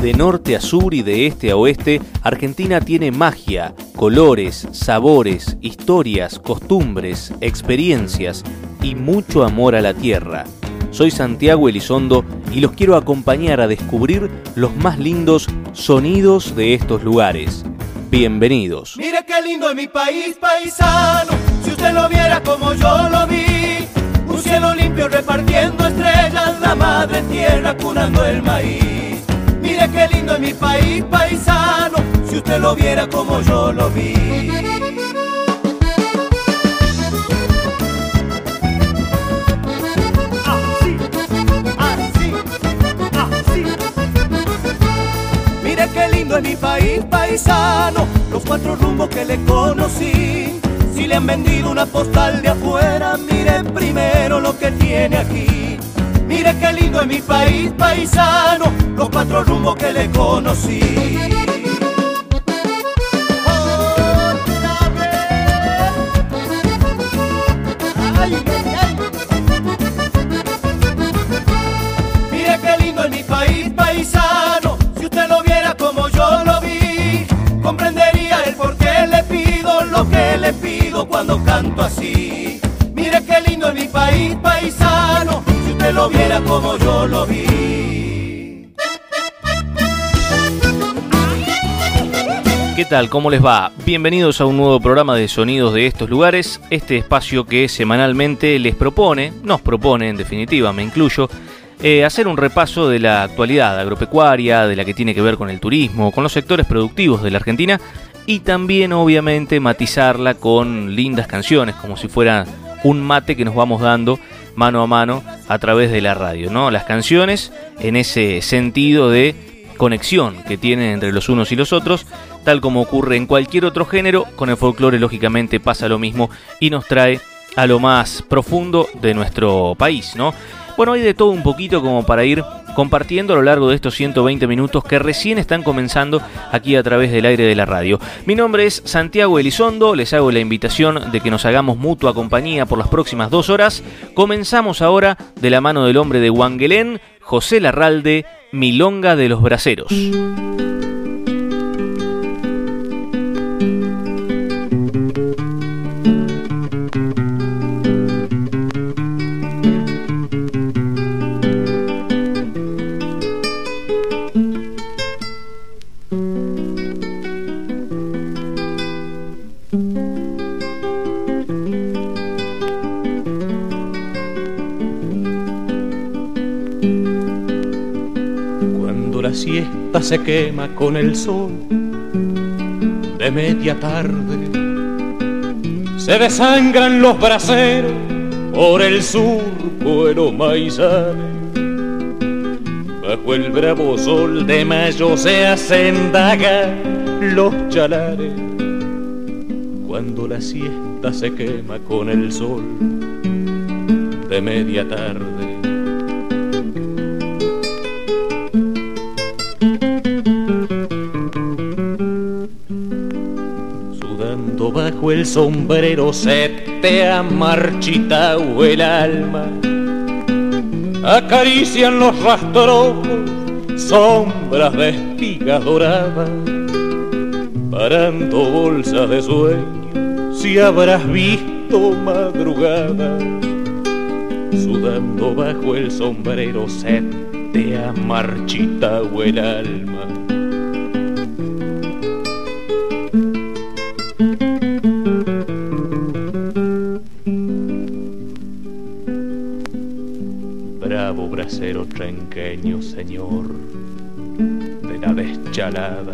De norte a sur y de este a oeste, Argentina tiene magia, colores, sabores, historias, costumbres, experiencias y mucho amor a la tierra. Soy Santiago Elizondo y los quiero acompañar a descubrir los más lindos sonidos de estos lugares. Bienvenidos. Mire qué lindo es mi país, paisano, si usted lo viera como yo lo vi. Un cielo limpio repartiendo estrellas, la madre tierra curando el maíz. Mire qué lindo es mi país, paisano, si usted lo viera como yo lo vi. Así, así, así. Mire qué lindo es mi país, paisano, los cuatro rumbos que le conocí. Si le han vendido una postal de afuera, mire primero lo que tiene aquí. Mire qué lindo es mi país, paisano, los cuatro rumbos que le conocí. Mire qué lindo es mi país, paisano. Si usted lo viera como yo lo vi, comprendería el por qué le pido lo que le pido cuando canto así. Mire qué lindo es mi país, paisano. Lo viera como yo lo vi. ¿Qué tal? ¿Cómo les va? Bienvenidos a un nuevo programa de Sonidos de estos lugares, este espacio que semanalmente les propone, nos propone en definitiva, me incluyo, eh, hacer un repaso de la actualidad agropecuaria, de la que tiene que ver con el turismo, con los sectores productivos de la Argentina y también obviamente matizarla con lindas canciones, como si fuera un mate que nos vamos dando mano a mano a través de la radio, ¿no? Las canciones en ese sentido de conexión que tienen entre los unos y los otros, tal como ocurre en cualquier otro género, con el folclore lógicamente pasa lo mismo y nos trae a lo más profundo de nuestro país, ¿no? Bueno, hay de todo un poquito como para ir compartiendo a lo largo de estos 120 minutos que recién están comenzando aquí a través del aire de la radio. Mi nombre es Santiago Elizondo, les hago la invitación de que nos hagamos mutua compañía por las próximas dos horas. Comenzamos ahora de la mano del hombre de Wangelén, José Larralde, Milonga de los Braceros. Se quema con el sol de media tarde, se desangran los braceros por el surco de los maizales. Bajo el bravo sol de mayo se hacen daga los chalares. Cuando la siesta se quema con el sol de media tarde. Bajo el sombrero se te ha marchitado el alma. Acarician los rastrojos sombras de espigas doradas. Parando bolsas de sueño, si habrás visto madrugada. Sudando bajo el sombrero se te ha marchitado el alma. Bracero trenqueño, señor, de la deschalada,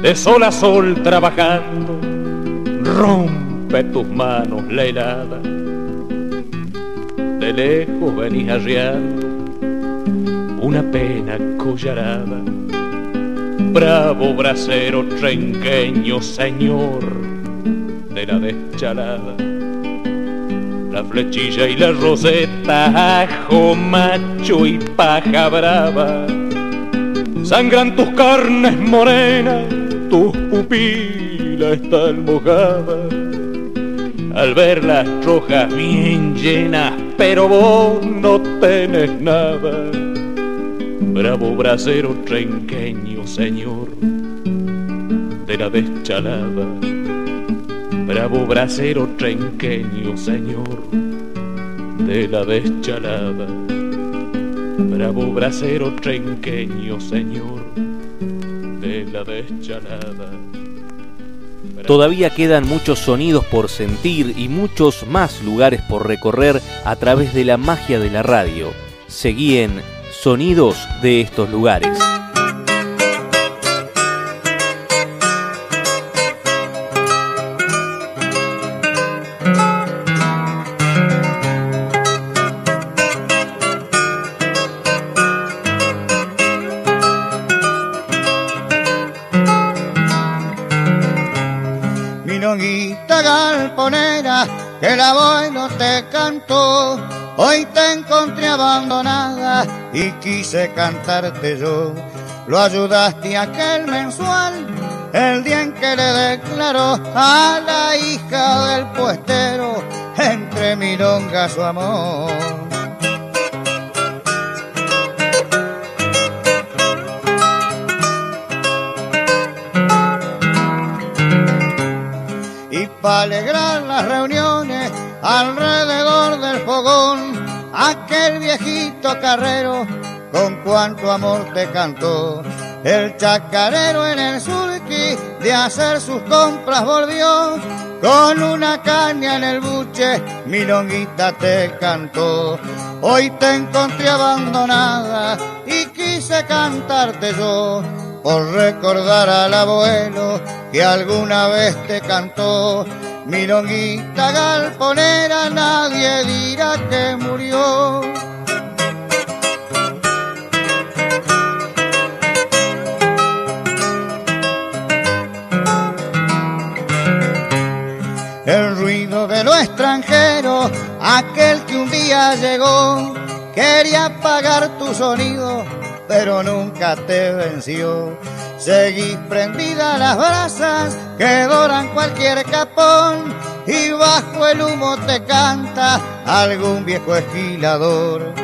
de sol a sol trabajando, rompe tus manos la helada, de lejos venís arriando una pena collarada. Bravo bracero trenqueño, señor, de la deschalada la flechilla y la roseta, ajo, macho y paja brava. Sangran tus carnes morenas, tus pupilas están mojadas. Al ver las rojas bien llenas, pero vos no tenés nada. bravo brasero trenqueño, señor, de la deschalada. Bravo brasero trenqueño, señor, de la deschalada. Bravo brasero trenqueño, señor, de la deschalada. Todavía quedan muchos sonidos por sentir y muchos más lugares por recorrer a través de la magia de la radio. Seguí en Sonidos de estos lugares. Hoy te encontré abandonada y quise cantarte yo. Lo ayudaste aquel mensual el día en que le declaró a la hija del puestero entre milonga su amor. Y para alegrar las reuniones alrededor del fogón, aquel viejito carrero con cuánto amor te cantó. El chacarero en el surqui de hacer sus compras volvió, con una caña en el buche, mi longuita te cantó. Hoy te encontré abandonada y quise cantarte yo, por recordar al abuelo que alguna vez te cantó Milonguita galponera, nadie dirá que murió. El ruido de lo extranjero, aquel que un día llegó, quería apagar tu sonido, pero nunca te venció Seguís prendida las brasas que doran cualquier capón y bajo el humo te canta algún viejo esquilador.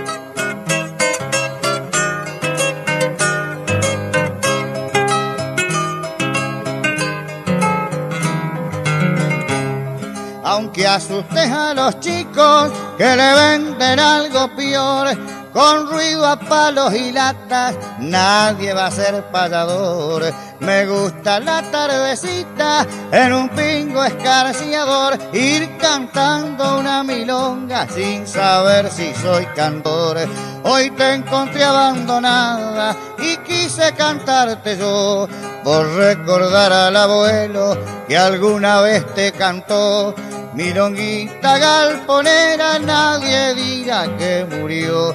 Aunque asustes a los chicos que le venden algo peor, con ruido a palos y latas, nadie va a ser payador. Me gusta la tardecita en un pingo escarciador, ir cantando una milonga sin saber si soy cantor. Hoy te encontré abandonada y quise cantarte yo, por recordar al abuelo que alguna vez te cantó. Milonguita galponera, nadie diga que murió.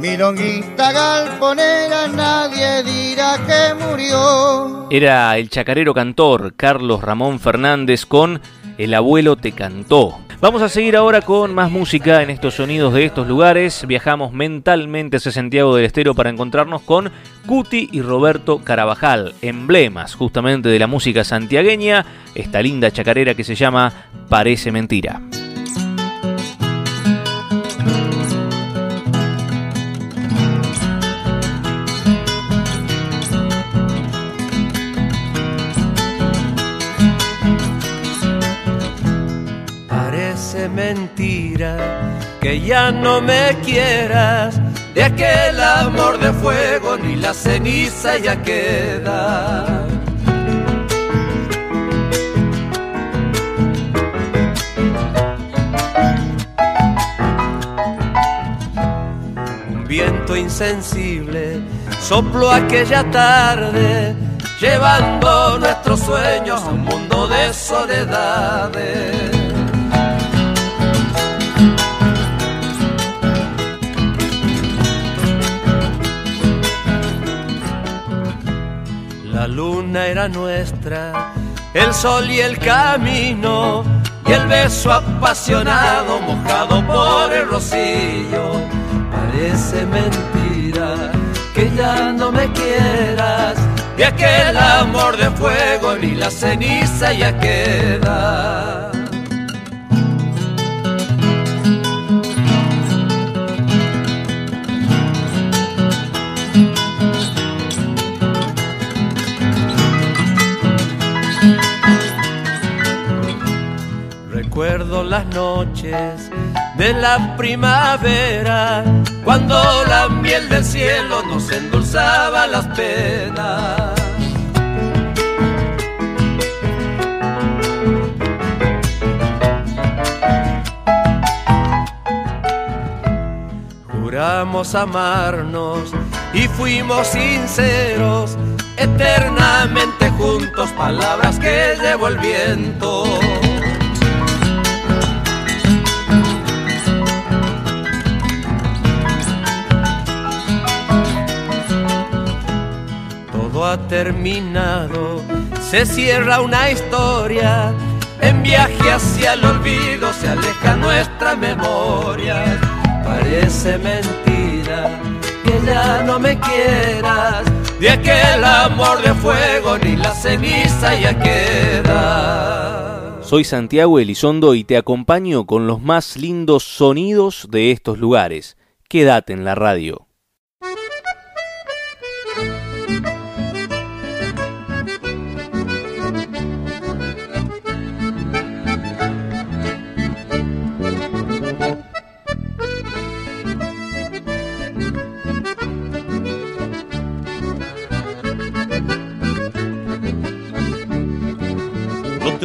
Milonguita galponera, nadie dirá que murió. Era el chacarero cantor Carlos Ramón Fernández con El abuelo te cantó. Vamos a seguir ahora con más música en estos sonidos de estos lugares. Viajamos mentalmente hacia Santiago del Estero para encontrarnos con Cuti y Roberto Carabajal, emblemas justamente de la música santiagueña, esta linda chacarera que se llama Parece Mentira. Que ya no me quieras. De aquel amor de fuego ni la ceniza ya queda. Un viento insensible sopló aquella tarde, llevando nuestros sueños a un mundo de soledades. La luna era nuestra, el sol y el camino, y el beso apasionado mojado por el rocío. Parece mentira que ya no me quieras, de aquel amor de fuego ni la ceniza ya queda. Viajes de la primavera, cuando la miel del cielo nos endulzaba las penas. Juramos amarnos y fuimos sinceros, eternamente juntos, palabras que llevó el viento. Terminado, se cierra una historia, en viaje hacia el olvido se aleja nuestra memoria. Parece mentira que ya no me quieras, de aquel amor de fuego ni la ceniza ya queda. Soy Santiago Elizondo y te acompaño con los más lindos sonidos de estos lugares. Quédate en la radio.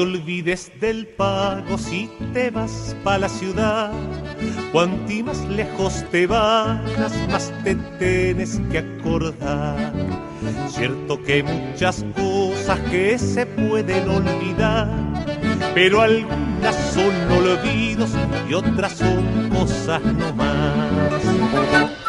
Olvides del pago si te vas pa' la ciudad. Cuanti más lejos te vayas, más te tienes que acordar. Cierto que hay muchas cosas que se pueden olvidar, pero algunas son olvidos y otras son cosas no más.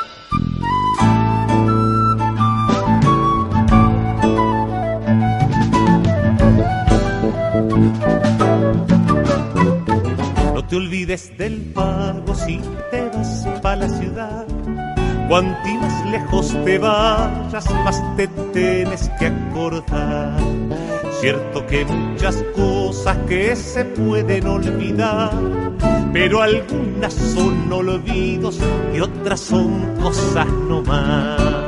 Olvides del pago si te vas pa' la ciudad. Cuanti más lejos te vayas, más te tienes que acordar. Cierto que muchas cosas que se pueden olvidar, pero algunas son olvidos y otras son cosas no más.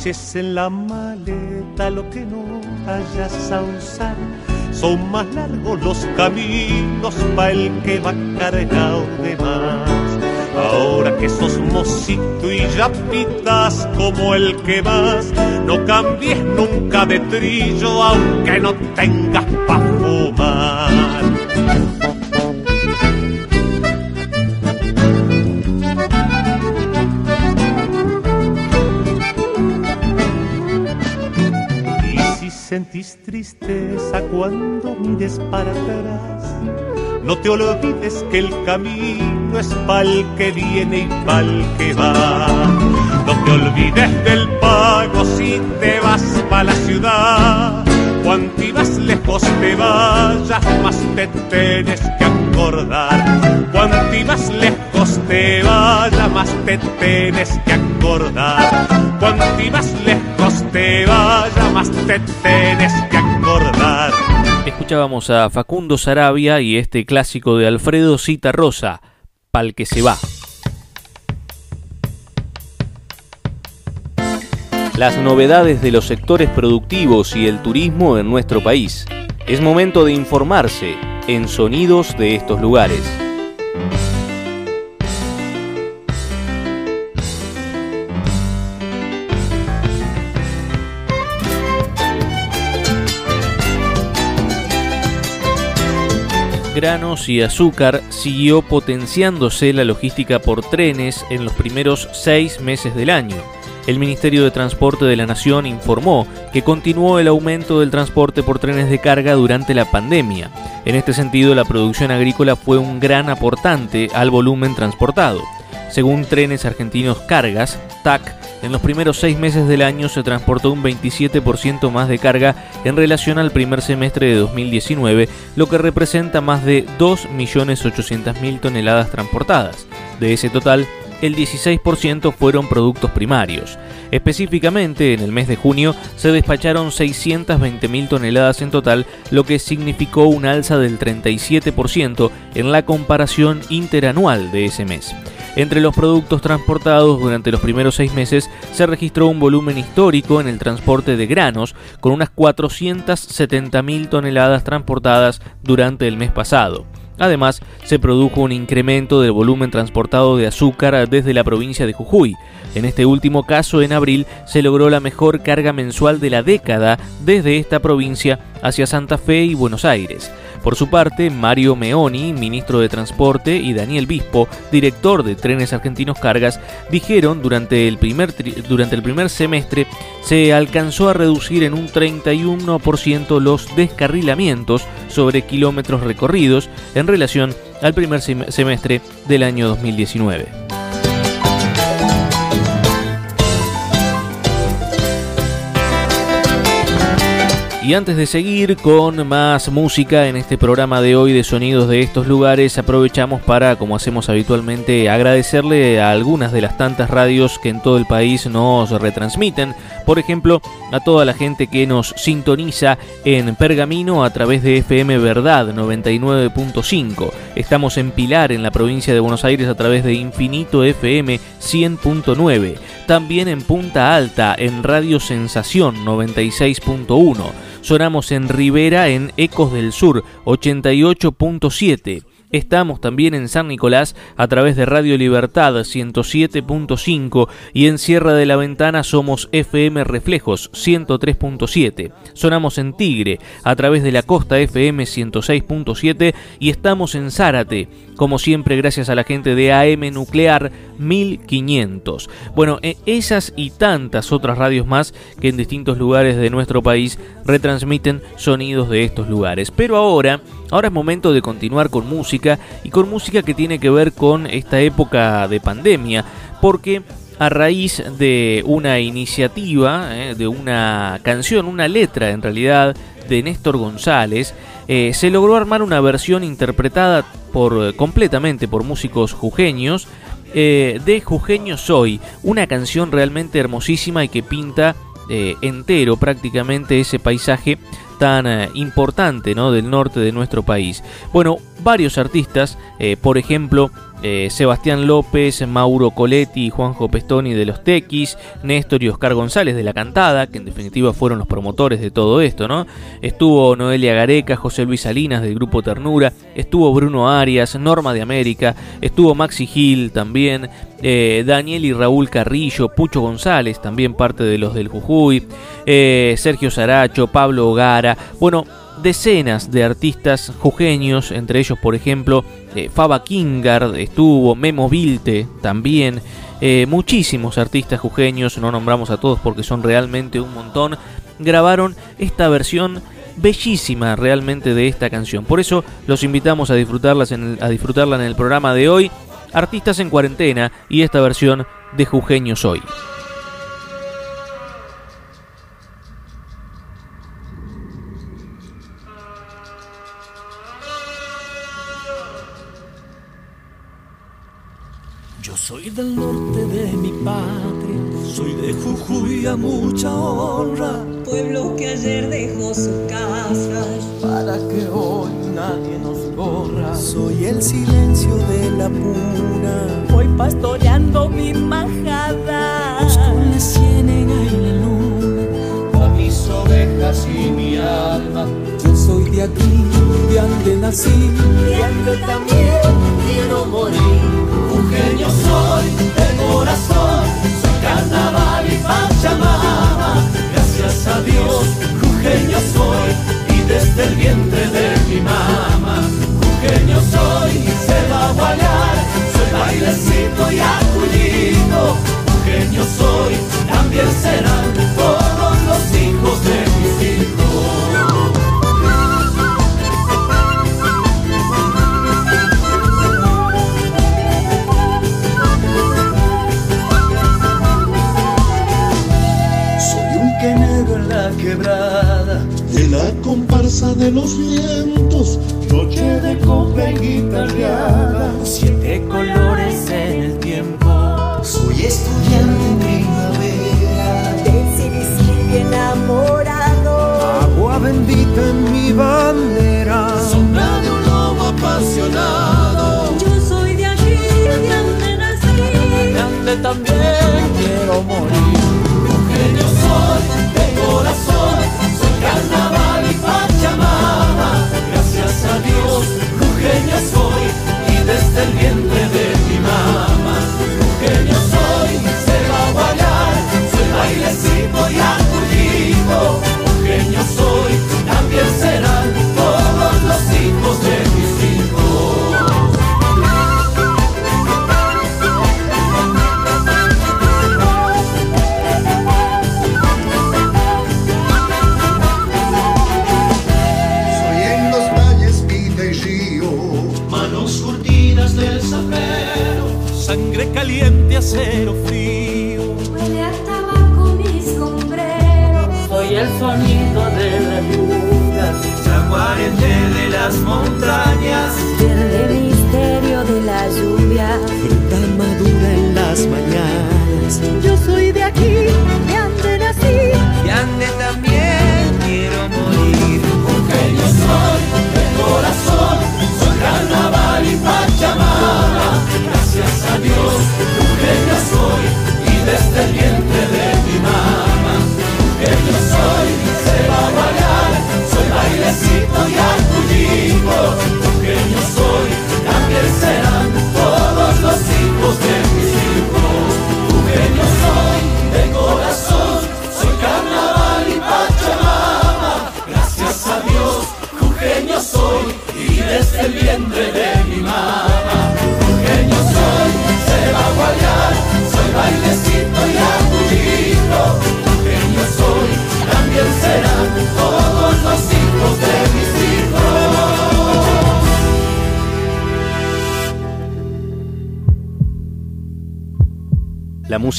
Eches en la maleta lo que no vayas a usar. Son más largos los caminos pa' el que va cargado de más. Ahora que sos mocito y ya pitas como el que vas, no cambies nunca de trillo aunque no tengas pa' fumar. Sentís tristeza cuando mires para atrás, no te olvides que el camino es pa'l que viene y pa'l que va. No te olvides del pago si te vas pa' la ciudad. Cuanti más lejos te vayas, más te tienes que acordar. Cuanti más lejos te vayas, más te tienes que acordar. Cuanti más lejos te vayas, más te tienes que acordar. Escuchábamos a Facundo Sarabia y este clásico de Alfredo Cita Rosa, Pal que se va. Las novedades de los sectores productivos y el turismo en nuestro país. Es momento de informarse en sonidos de estos lugares. granos y azúcar, siguió potenciándose la logística por trenes en los primeros seis meses del año. El Ministerio de Transporte de la Nación informó que continuó el aumento del transporte por trenes de carga durante la pandemia. En este sentido, la producción agrícola fue un gran aportante al volumen transportado. Según Trenes Argentinos Cargas, TAC, en los primeros seis meses del año se transportó un 27% más de carga en relación al primer semestre de 2019, lo que representa más de 2.800.000 toneladas transportadas. De ese total, el 16% fueron productos primarios. Específicamente, en el mes de junio se despacharon 620.000 toneladas en total, lo que significó un alza del 37% en la comparación interanual de ese mes. Entre los productos transportados durante los primeros seis meses se registró un volumen histórico en el transporte de granos, con unas 470.000 toneladas transportadas durante el mes pasado. Además, se produjo un incremento del volumen transportado de azúcar desde la provincia de Jujuy. En este último caso, en abril, se logró la mejor carga mensual de la década desde esta provincia hacia Santa Fe y Buenos Aires. Por su parte, Mario Meoni, ministro de Transporte, y Daniel Bispo, director de Trenes Argentinos Cargas, dijeron durante el primer, durante el primer semestre se alcanzó a reducir en un 31% los descarrilamientos sobre kilómetros recorridos en relación al primer semestre del año 2019. Y antes de seguir con más música en este programa de hoy de sonidos de estos lugares, aprovechamos para, como hacemos habitualmente, agradecerle a algunas de las tantas radios que en todo el país nos retransmiten. Por ejemplo, a toda la gente que nos sintoniza en Pergamino a través de FM Verdad 99.5. Estamos en Pilar, en la provincia de Buenos Aires, a través de Infinito FM 100.9. También en Punta Alta, en Radio Sensación 96.1. Sonamos en Rivera en Ecos del Sur 88.7. Estamos también en San Nicolás a través de Radio Libertad 107.5 y en Sierra de la Ventana somos FM Reflejos 103.7. Sonamos en Tigre a través de la Costa FM 106.7 y estamos en Zárate, como siempre gracias a la gente de AM Nuclear 1500. Bueno, e, esas y tantas otras radios más que en distintos lugares de nuestro país retransmiten sonidos de estos lugares. Pero ahora Ahora es momento de continuar con música y con música que tiene que ver con esta época de pandemia, porque a raíz de una iniciativa, eh, de una canción, una letra en realidad de Néstor González, eh, se logró armar una versión interpretada por completamente por músicos jujeños eh, de Jujeño Soy, una canción realmente hermosísima y que pinta entero prácticamente ese paisaje tan eh, importante ¿no? del norte de nuestro país. Bueno, varios artistas, eh, por ejemplo, eh, Sebastián López, Mauro Coletti Juanjo Pestoni de los Tequis, Néstor y Oscar González de la Cantada, que en definitiva fueron los promotores de todo esto, ¿no? Estuvo Noelia Gareca, José Luis Salinas del grupo Ternura, estuvo Bruno Arias, Norma de América, estuvo Maxi Gil también, eh, Daniel y Raúl Carrillo, Pucho González, también parte de los del Jujuy, eh, Sergio Saracho, Pablo Ogara, bueno, decenas de artistas jujeños, entre ellos por ejemplo eh, Faba Kingard estuvo, Memo Vilte también, eh, muchísimos artistas jujeños, no nombramos a todos porque son realmente un montón, grabaron esta versión bellísima realmente de esta canción. Por eso los invitamos a, disfrutarlas a disfrutarla en el programa de hoy, Artistas en Cuarentena y esta versión de Jujeños Hoy. Del norte de mi patria, soy de Jujuy a mucha honra. Pueblo que ayer dejó su casa para que hoy nadie nos borra. Soy el silencio de la puna, voy pastoreando mi majada. Los coles tienen ahí la luna, a mis ovejas y mi alma. Yo soy de aquí, de donde nací, y donde también quiero morir jujeño soy de corazón, soy carnaval y pachamama. Gracias a Dios, jujeño soy y desde el vientre de mi mamá. Jujeño soy y se va a guayar, soy bailecito y acullito. Jujeño soy, también serán fuerza de los vientos, noche de copa guitarreada, siete colores en el tiempo. Soy estudiante en primavera, del enamorado, agua bendita en mi bandera, sombra de un lobo apasionado. Yo soy de aquí, de donde nací, de donde también quiero morir.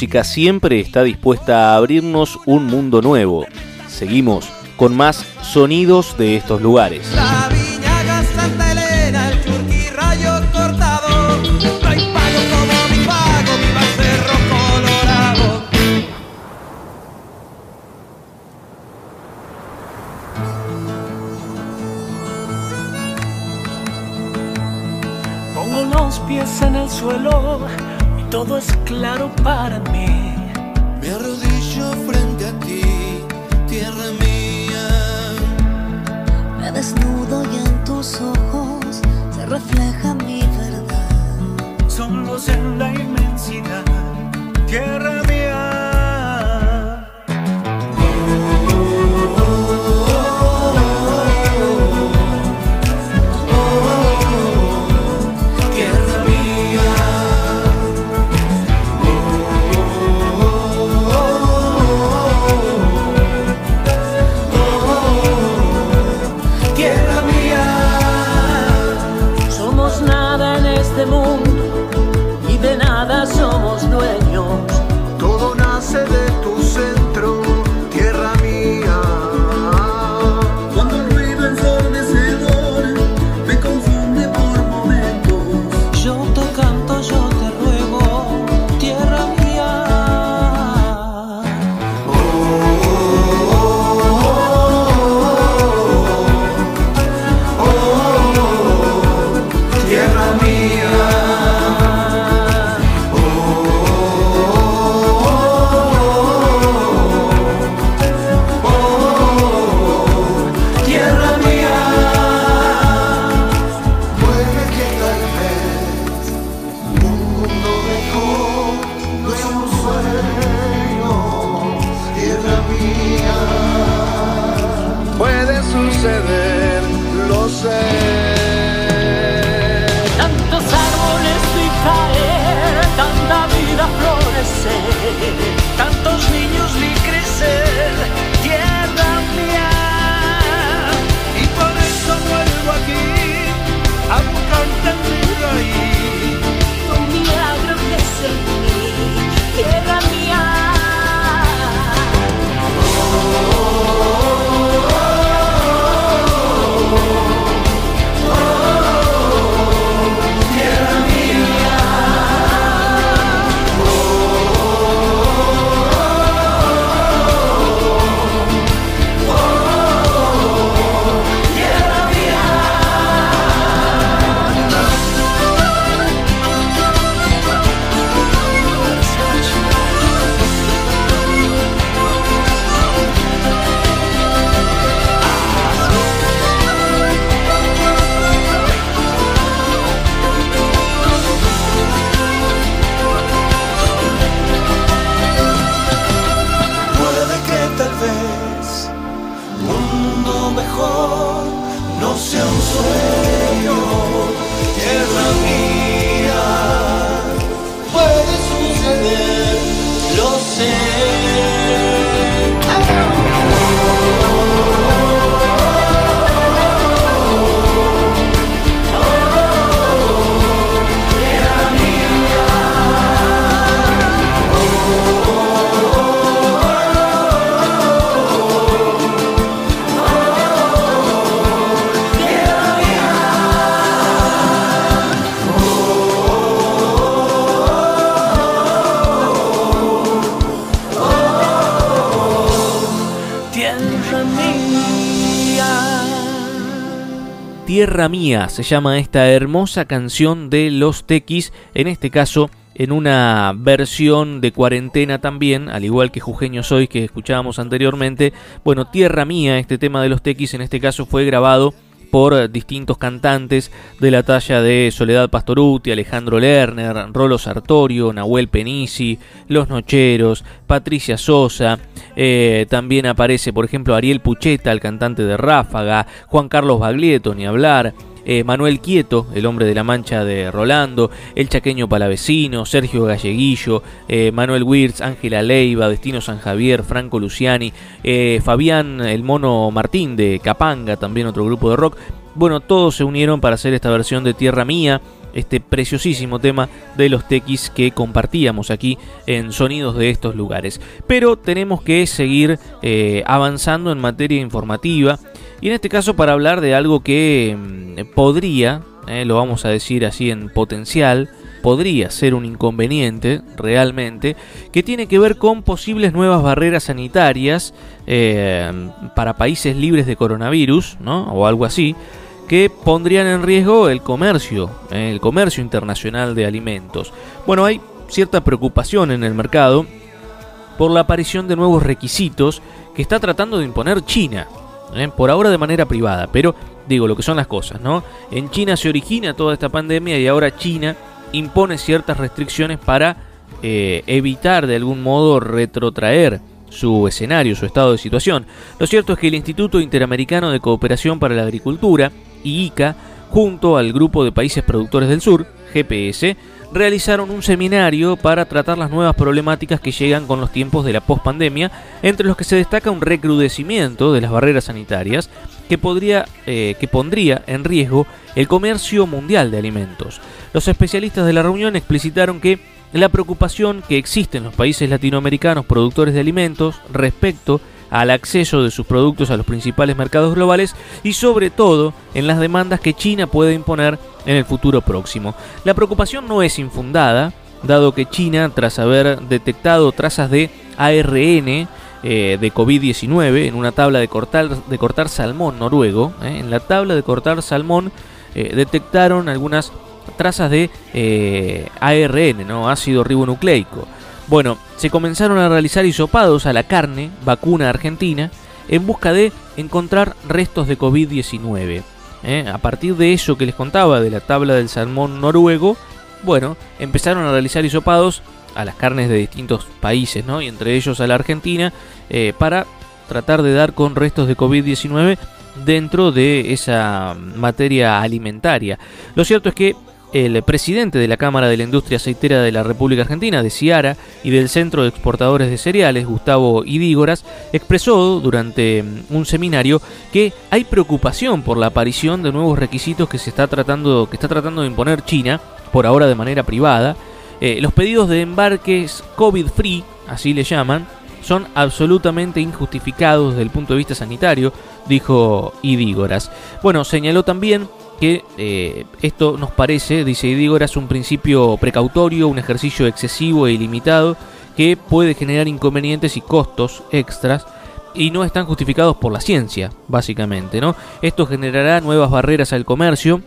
música siempre está dispuesta a abrirnos un mundo nuevo. Seguimos con más sonidos de estos lugares. Tierra Mía se llama esta hermosa canción de Los Tequis, en este caso en una versión de cuarentena también, al igual que Jujeño Soy que escuchábamos anteriormente. Bueno, Tierra Mía, este tema de Los Tequis en este caso fue grabado por distintos cantantes de la talla de Soledad Pastoruti, Alejandro Lerner, Rolo Sartorio, Nahuel Penisi, Los Nocheros, Patricia Sosa, eh, también aparece por ejemplo Ariel Pucheta, el cantante de Ráfaga, Juan Carlos Baglietto, ni hablar, eh, Manuel Quieto, el hombre de la mancha de Rolando, el chaqueño palavecino, Sergio Galleguillo, eh, Manuel Wirtz, Ángela Leiva, Destino San Javier, Franco Luciani, eh, Fabián el Mono Martín de Capanga, también otro grupo de rock. Bueno, todos se unieron para hacer esta versión de Tierra Mía, este preciosísimo tema de los tequis que compartíamos aquí en Sonidos de estos lugares. Pero tenemos que seguir eh, avanzando en materia informativa y en este caso para hablar de algo que mm, podría, eh, lo vamos a decir así en potencial, podría ser un inconveniente realmente, que tiene que ver con posibles nuevas barreras sanitarias eh, para países libres de coronavirus, ¿no? O algo así, que pondrían en riesgo el comercio, eh, el comercio internacional de alimentos. Bueno, hay cierta preocupación en el mercado por la aparición de nuevos requisitos que está tratando de imponer China. ¿eh? por ahora de manera privada, pero digo lo que son las cosas, ¿no? En China se origina toda esta pandemia y ahora China impone ciertas restricciones para eh, evitar de algún modo retrotraer su escenario, su estado de situación. Lo cierto es que el Instituto Interamericano de Cooperación para la Agricultura, IICA, junto al Grupo de Países Productores del Sur, GPS, realizaron un seminario para tratar las nuevas problemáticas que llegan con los tiempos de la pospandemia, entre los que se destaca un recrudecimiento de las barreras sanitarias que, podría, eh, que pondría en riesgo el comercio mundial de alimentos. Los especialistas de la reunión explicitaron que la preocupación que existe en los países latinoamericanos productores de alimentos respecto al acceso de sus productos a los principales mercados globales y sobre todo en las demandas que China puede imponer en el futuro próximo. La preocupación no es infundada, dado que China, tras haber detectado trazas de ARN eh, de COVID-19 en una tabla de cortar, de cortar salmón noruego, eh, en la tabla de cortar salmón eh, detectaron algunas trazas de ARN, ¿no? ácido ribonucleico. Bueno, se comenzaron a realizar hisopados a la carne, vacuna argentina, en busca de encontrar restos de COVID-19. ¿eh? A partir de eso que les contaba de la tabla del salmón noruego, bueno, empezaron a realizar hisopados a las carnes de distintos países, ¿no? Y entre ellos a la Argentina, eh, para tratar de dar con restos de COVID-19 dentro de esa materia alimentaria. Lo cierto es que el presidente de la Cámara de la Industria Aceitera de la República Argentina, de Ciara, y del Centro de Exportadores de Cereales, Gustavo Idígoras, expresó durante mm, un seminario que hay preocupación por la aparición de nuevos requisitos que se está tratando, que está tratando de imponer China, por ahora de manera privada. Eh, los pedidos de embarques COVID-free, así le llaman, son absolutamente injustificados desde el punto de vista sanitario, dijo Idígoras. Bueno, señaló también que eh, esto nos parece, dice Idígoras, un principio precautorio, un ejercicio excesivo e ilimitado que puede generar inconvenientes y costos extras y no están justificados por la ciencia, básicamente, ¿no? Esto generará nuevas barreras al comercio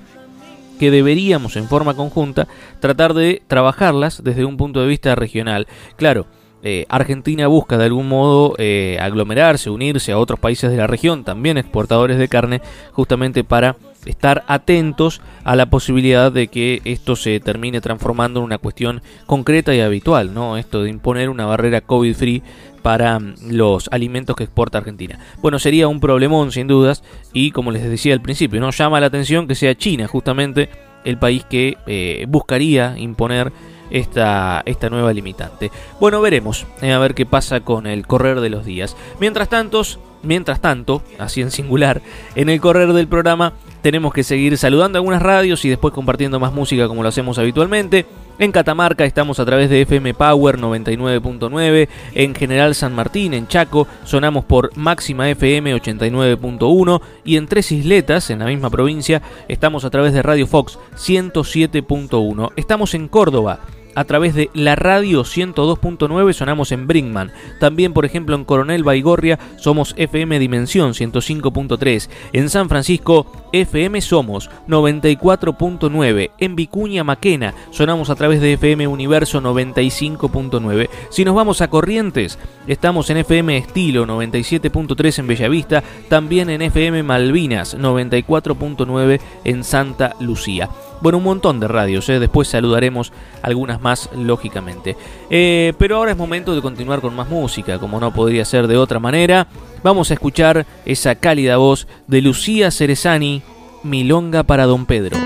que deberíamos en forma conjunta tratar de trabajarlas desde un punto de vista regional. Claro, eh, Argentina busca de algún modo eh, aglomerarse, unirse a otros países de la región, también exportadores de carne, justamente para estar atentos a la posibilidad de que esto se termine transformando en una cuestión concreta y habitual, ¿no? Esto de imponer una barrera COVID-free para mm, los alimentos que exporta Argentina. Bueno, sería un problemón sin dudas y como les decía al principio, nos llama la atención que sea China justamente el país que eh, buscaría imponer esta, esta nueva limitante. Bueno, veremos eh, a ver qué pasa con el correr de los días. Mientras tanto, mientras tanto, así en singular, en el correr del programa tenemos que seguir saludando algunas radios y después compartiendo más música como lo hacemos habitualmente. En Catamarca estamos a través de FM Power 99.9, en General San Martín, en Chaco, sonamos por Máxima FM 89.1 y en Tres Isletas, en la misma provincia, estamos a través de Radio Fox 107.1. Estamos en Córdoba a través de la radio 102.9 sonamos en Brinkman. También, por ejemplo, en Coronel Baigorria somos FM Dimensión 105.3. En San Francisco, FM Somos 94.9. En Vicuña Maquena sonamos a través de FM Universo 95.9. Si nos vamos a Corrientes, estamos en FM Estilo 97.3 en Bellavista. También en FM Malvinas 94.9 en Santa Lucía. Bueno, un montón de radios, ¿eh? después saludaremos algunas más, lógicamente. Eh, pero ahora es momento de continuar con más música, como no podría ser de otra manera. Vamos a escuchar esa cálida voz de Lucía Cerezani, Milonga para Don Pedro.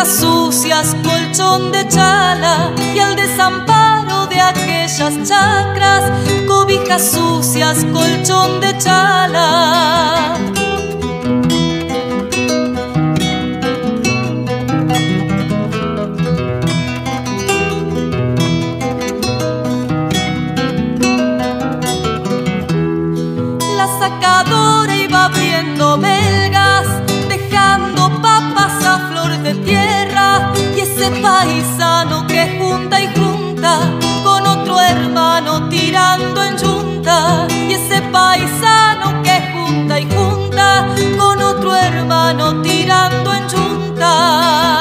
Cobijas sucias, colchón de chala y al desamparo de aquellas chacras, cobijas sucias, colchón de chala. Paisano que junta y junta con otro hermano tirando en junta. Y ese paisano que junta y junta con otro hermano tirando en junta.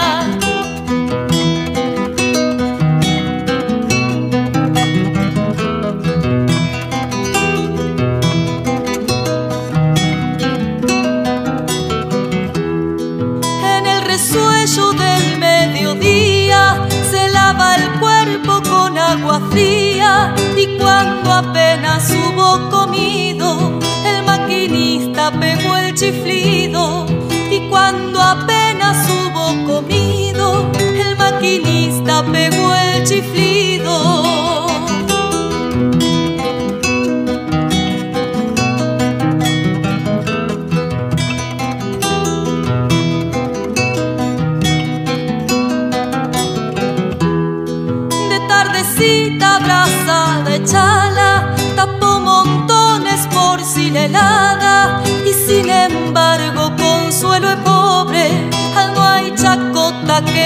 Y cuando apenas hubo comido, el maquinista pegó el chiflido y cuando apenas hubo comido, el maquinista pegó el chiflido.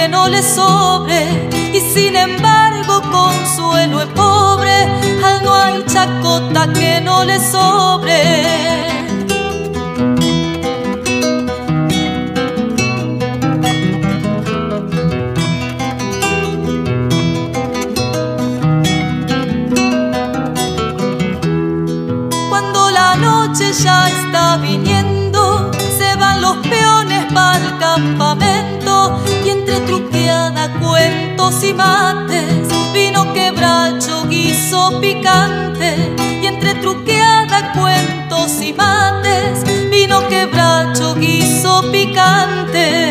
No le sobre y sin embargo consuelo es pobre, al no hay chacota que no le sobre. Cuentos y mates, vino quebracho, guiso picante y entre truqueada cuentos y mates, vino quebracho, guiso picante.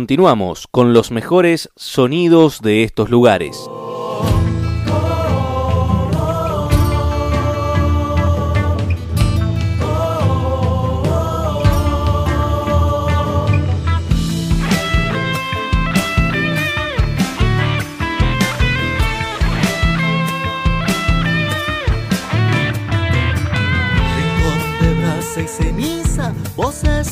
Continuamos con los mejores sonidos de estos lugares.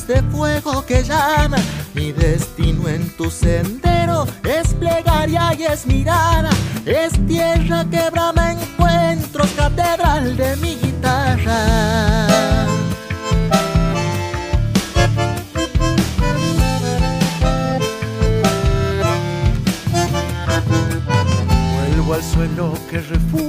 De fuego que llaman. Mi destino en tu sendero es plegaria y es mirada, es tierra que brama encuentros, catedral de mi guitarra. Vuelvo al suelo que refugia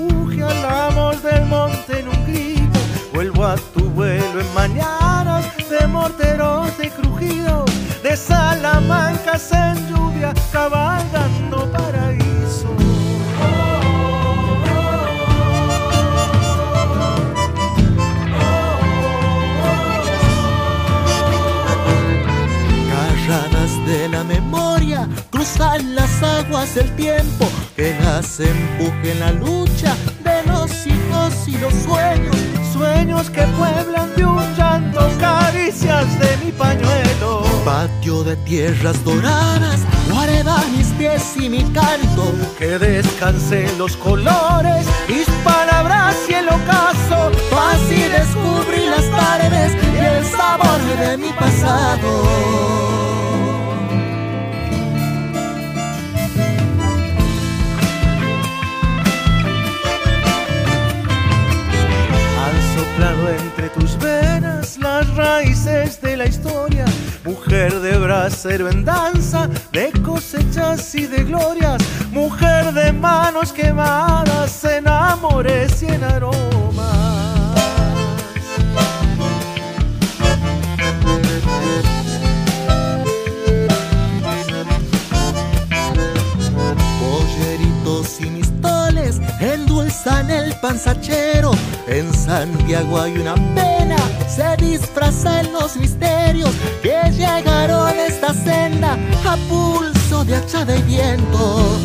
cruzan las aguas del tiempo que las empuje la lucha de los hijos y los sueños. Sueños que pueblan de un llanto, caricias de mi pañuelo. Patio de tierras doradas, guarda mis pies y mi canto. Que descansen los colores, mis palabras y el ocaso. Así descubrí las tardes y el sabor de mi pasado. Entre tus venas las raíces de la historia. Mujer de brasero en danza, de cosechas y de glorias. Mujer de manos quemadas en amores y en aromas. Endulzan el panzachero. En Santiago hay una pena, se disfraza en los misterios que llegaron a esta senda a pulso de hacha de viento.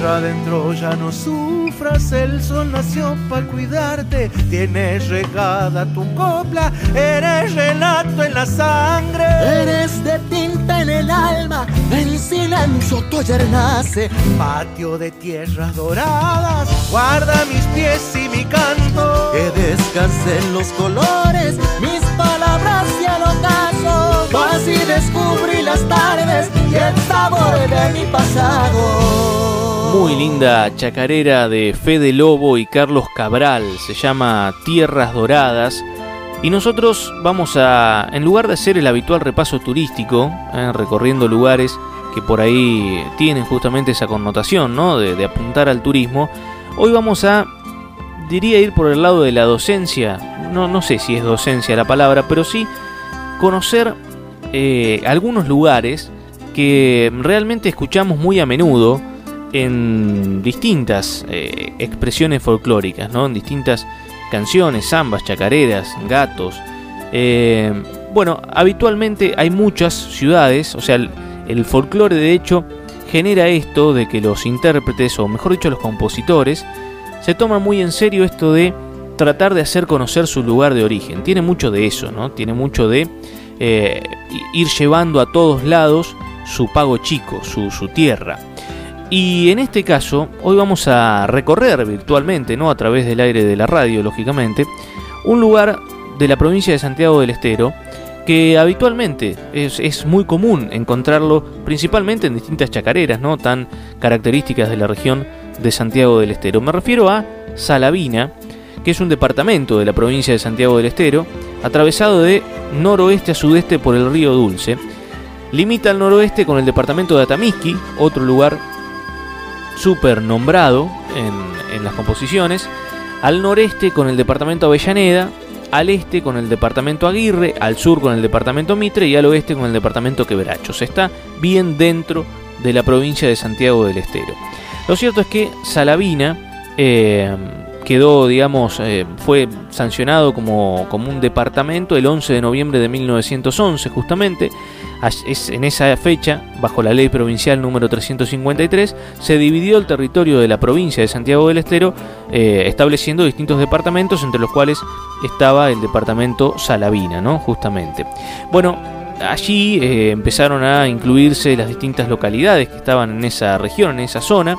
Tierra adentro ya no sufras, el sol nació para cuidarte. Tienes regada tu copla, eres relato en la sangre. Eres de tinta en el alma, en silencio tu ayer nace. Patio de tierras doradas, guarda mis pies y mi canto. Que descansen los colores, mis palabras y el ocaso. Así descubrí las tardes y el sabor de mi pasado. Muy linda chacarera de Fede Lobo y Carlos Cabral, se llama Tierras Doradas. Y nosotros vamos a, en lugar de hacer el habitual repaso turístico, eh, recorriendo lugares que por ahí tienen justamente esa connotación, ¿no? De, apuntar al turismo, hoy vamos a, diría ir por el lado de la docencia, no, no sé si es docencia la palabra, pero sí conocer eh, algunos lugares que realmente escuchamos muy a menudo en distintas eh, expresiones folclóricas, ¿no? En distintas canciones, zambas, chacareras, gatos. Eh, bueno, habitualmente hay muchas ciudades, o sea, el, folclore de hecho genera esto de que los intérpretes, o mejor dicho los compositores, se toman muy en serio esto de tratar de hacer conocer su lugar de origen. Tiene mucho de eso, ¿no? Tiene mucho de eh, ir llevando a todos lados su pago chico, su, su tierra. Y en este caso, hoy vamos a recorrer virtualmente, no a través del aire de la radio, lógicamente, un lugar de la provincia de Santiago del Estero que habitualmente es, es, muy común encontrarlo principalmente en distintas chacareras, ¿no? Tan características de la región de Santiago del Estero. Me refiero a Salavina, que es un departamento de la provincia de Santiago del Estero, atravesado de noroeste a sudeste por el río Dulce. Limita al noroeste con el departamento de Atamisqui, otro lugar súper nombrado en, las composiciones. Al noreste con el departamento Avellaneda, al este con el departamento Aguirre, al sur con el departamento Mitre y al oeste con el departamento Quebrachos. Está bien dentro de la provincia de Santiago del Estero. Lo cierto es que Salavina eh, quedó, digamos, eh, fue sancionado como, como, un departamento el 11 de noviembre de 1911, justamente. Es en esa fecha, bajo la ley provincial número 353, se dividió el territorio de la provincia de Santiago del Estero, eh, estableciendo distintos departamentos, entre los cuales estaba el departamento Salavina, ¿no? Justamente. Bueno, allí eh, empezaron a incluirse las distintas localidades que estaban en esa región, en esa zona,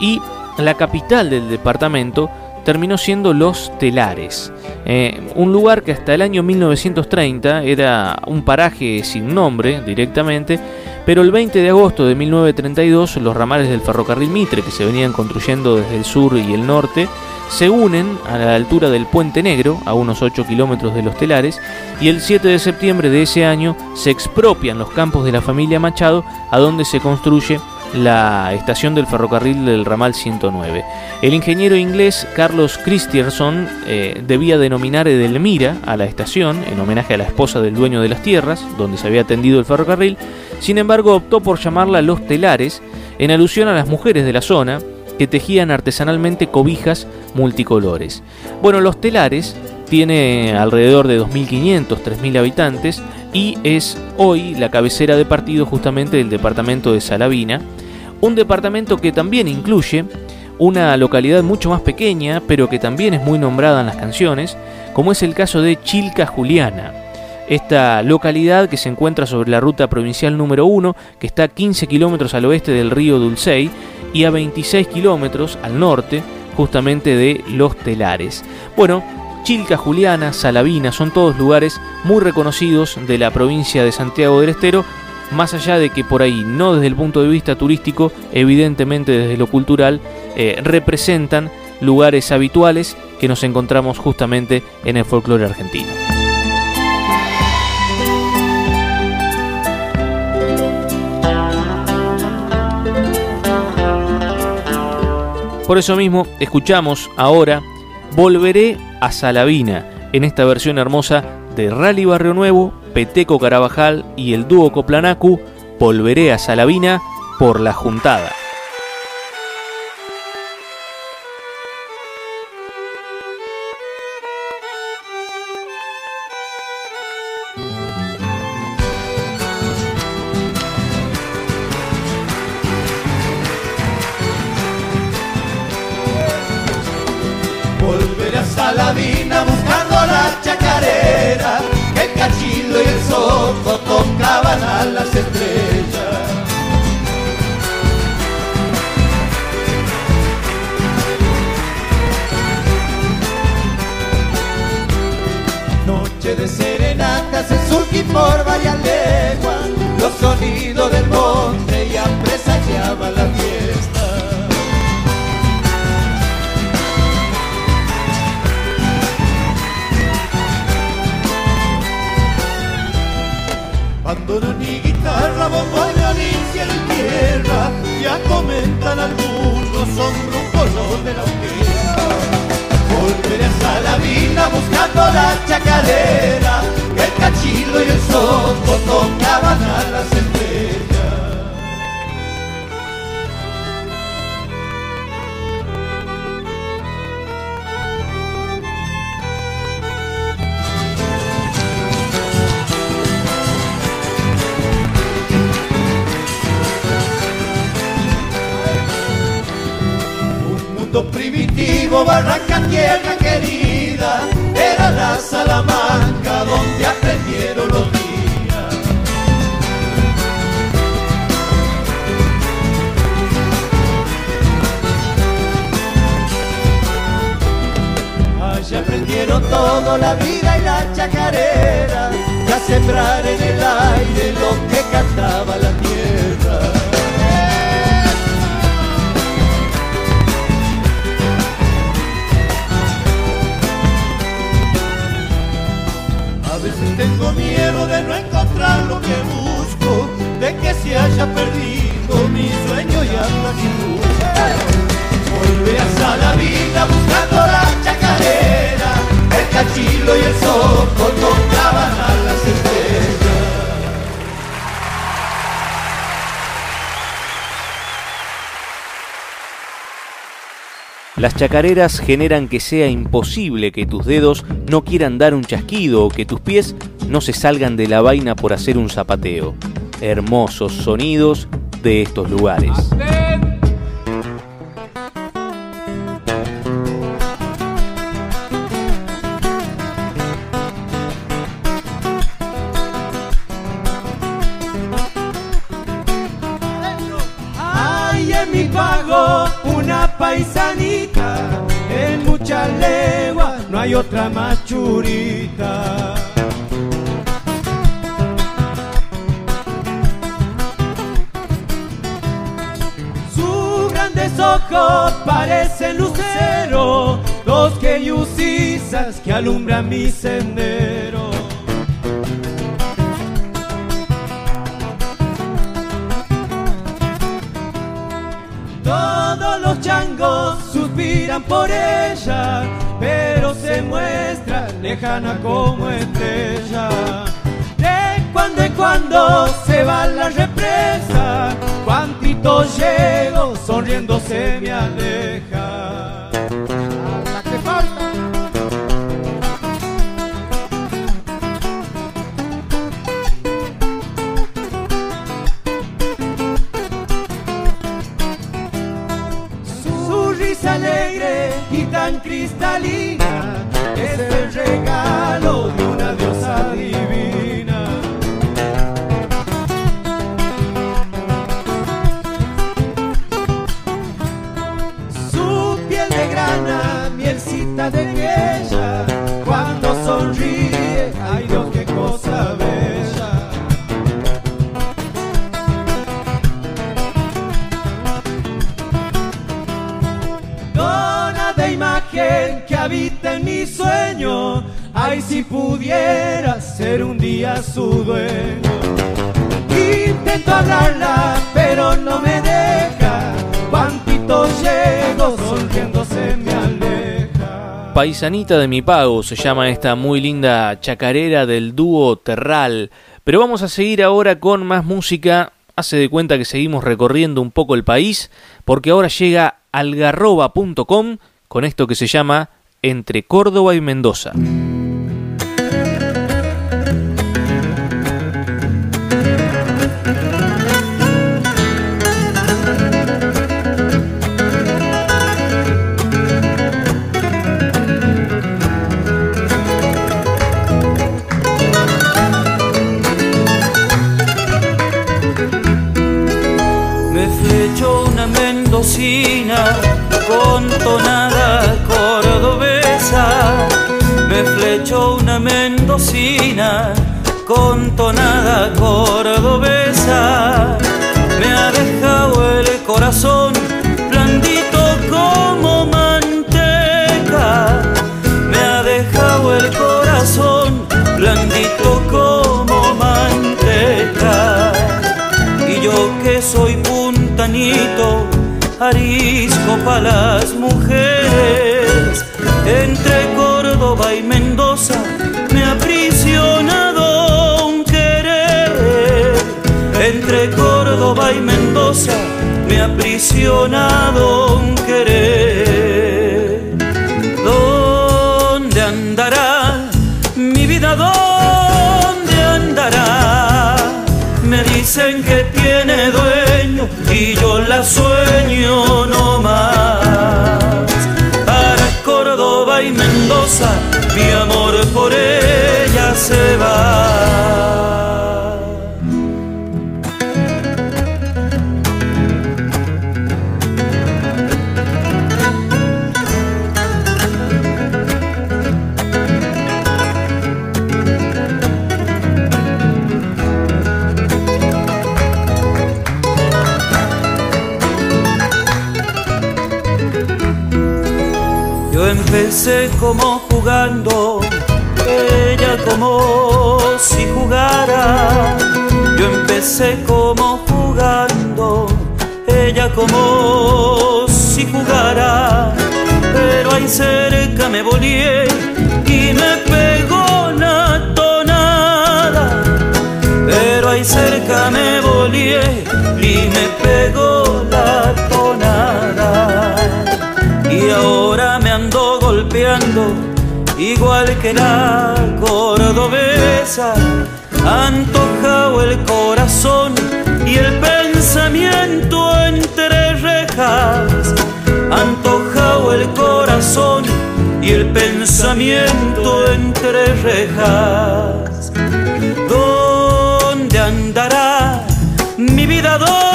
y la capital del departamento terminó siendo Los Telares, eh, un lugar que hasta el año 1930 era un paraje sin nombre directamente, pero el 20 de agosto de 1932 los ramales del ferrocarril Mitre que se venían construyendo desde el sur y el norte se unen a la altura del Puente Negro, a unos 8 kilómetros de los telares, y el 7 de septiembre de ese año se expropian los campos de la familia Machado, a donde se construye la estación del ferrocarril del ramal 109. El ingeniero inglés Carlos Christierson eh, debía denominar Edelmira a la estación en homenaje a la esposa del dueño de las tierras, donde se había atendido el ferrocarril, sin embargo optó por llamarla Los Telares, en alusión a las mujeres de la zona, que tejían artesanalmente cobijas multicolores. Bueno, Los Telares tiene alrededor de 2.500, 3.000 habitantes y es hoy la cabecera de partido justamente del departamento de Salavina, un departamento que también incluye una localidad mucho más pequeña, pero que también es muy nombrada en las canciones, como es el caso de Chilca Juliana. Esta localidad que se encuentra sobre la ruta provincial número 1, que está a 15 kilómetros al oeste del río Dulcey y a 26 kilómetros al norte justamente de Los Telares. Bueno, Chilca, Juliana, Salavina son todos lugares muy reconocidos de la provincia de Santiago del Estero, más allá de que por ahí, no desde el punto de vista turístico, evidentemente desde lo cultural, eh, representan lugares habituales que nos encontramos justamente en el folclore argentino. Por eso mismo, escuchamos ahora Volveré a Salavina en esta versión hermosa de Rally Barrio Nuevo, Peteco Carabajal y el dúo Coplanacu, Volveré a Salavina por la Juntada. Abandono ni guitarra, bombo, violín, cielo y tierra. Ya comentan algunos, son grupos de la orquesta. Volveré a Salavina buscando la chacarera el cachilo y el soco tocaban a las estrellas primitivo, barranca tierra querida, era la Salamanca donde aprendieron los días. Allí aprendieron todo, la vida y la chacarera, y a sembrar en el aire lo que cantaba la tierra. Tengo miedo de no encontrar lo que busco, de que se haya perdido mi sueño y anda sin rumbo. Volveré a Salavina buscando la chacarera, el cachilo y el soco tocaban a las estrellas. Las chacareras generan que sea imposible que tus dedos no quieran dar un chasquido o que tus pies no se salgan de la vaina por hacer un zapateo. Hermosos sonidos de estos lugares. Otra machurita. Sus grandes ojos parecen luceros, dos que usisas que alumbran mi sendero. Todos los changos suspiran por ella, pero se muestra lejana como estrella. De cuando en cuando se va la represa, cuantito llego, sonriendo se me aleja. Cristalina es el regalo de una diosa. Paisanita de mi pago se llama esta muy linda chacarera del dúo Terral. Pero vamos a seguir ahora con más música. Hace de cuenta que seguimos recorriendo un poco el país, porque ahora llega algarroba.com con esto que se llama Entre Córdoba y Mendoza. Puntanito, arisco pa' las mujeres. Entre Córdoba y Mendoza me ha aprisionado un querer. Entre Córdoba y Mendoza me ha aprisionado un querer. Y yo la sueño no más. Para Córdoba y Mendoza, mi amor por ella se va. Como jugando, ella como si jugara. Yo empecé como jugando, ella como si jugara. Pero ahí cerca me volé y me pegó una tonada. Pero ahí cerca me volé igual que la cordobesa. Antojado el corazón y el pensamiento entre rejas. Antojado el corazón y el pensamiento entre rejas. ¿Dónde andará mi vida? ¿Dónde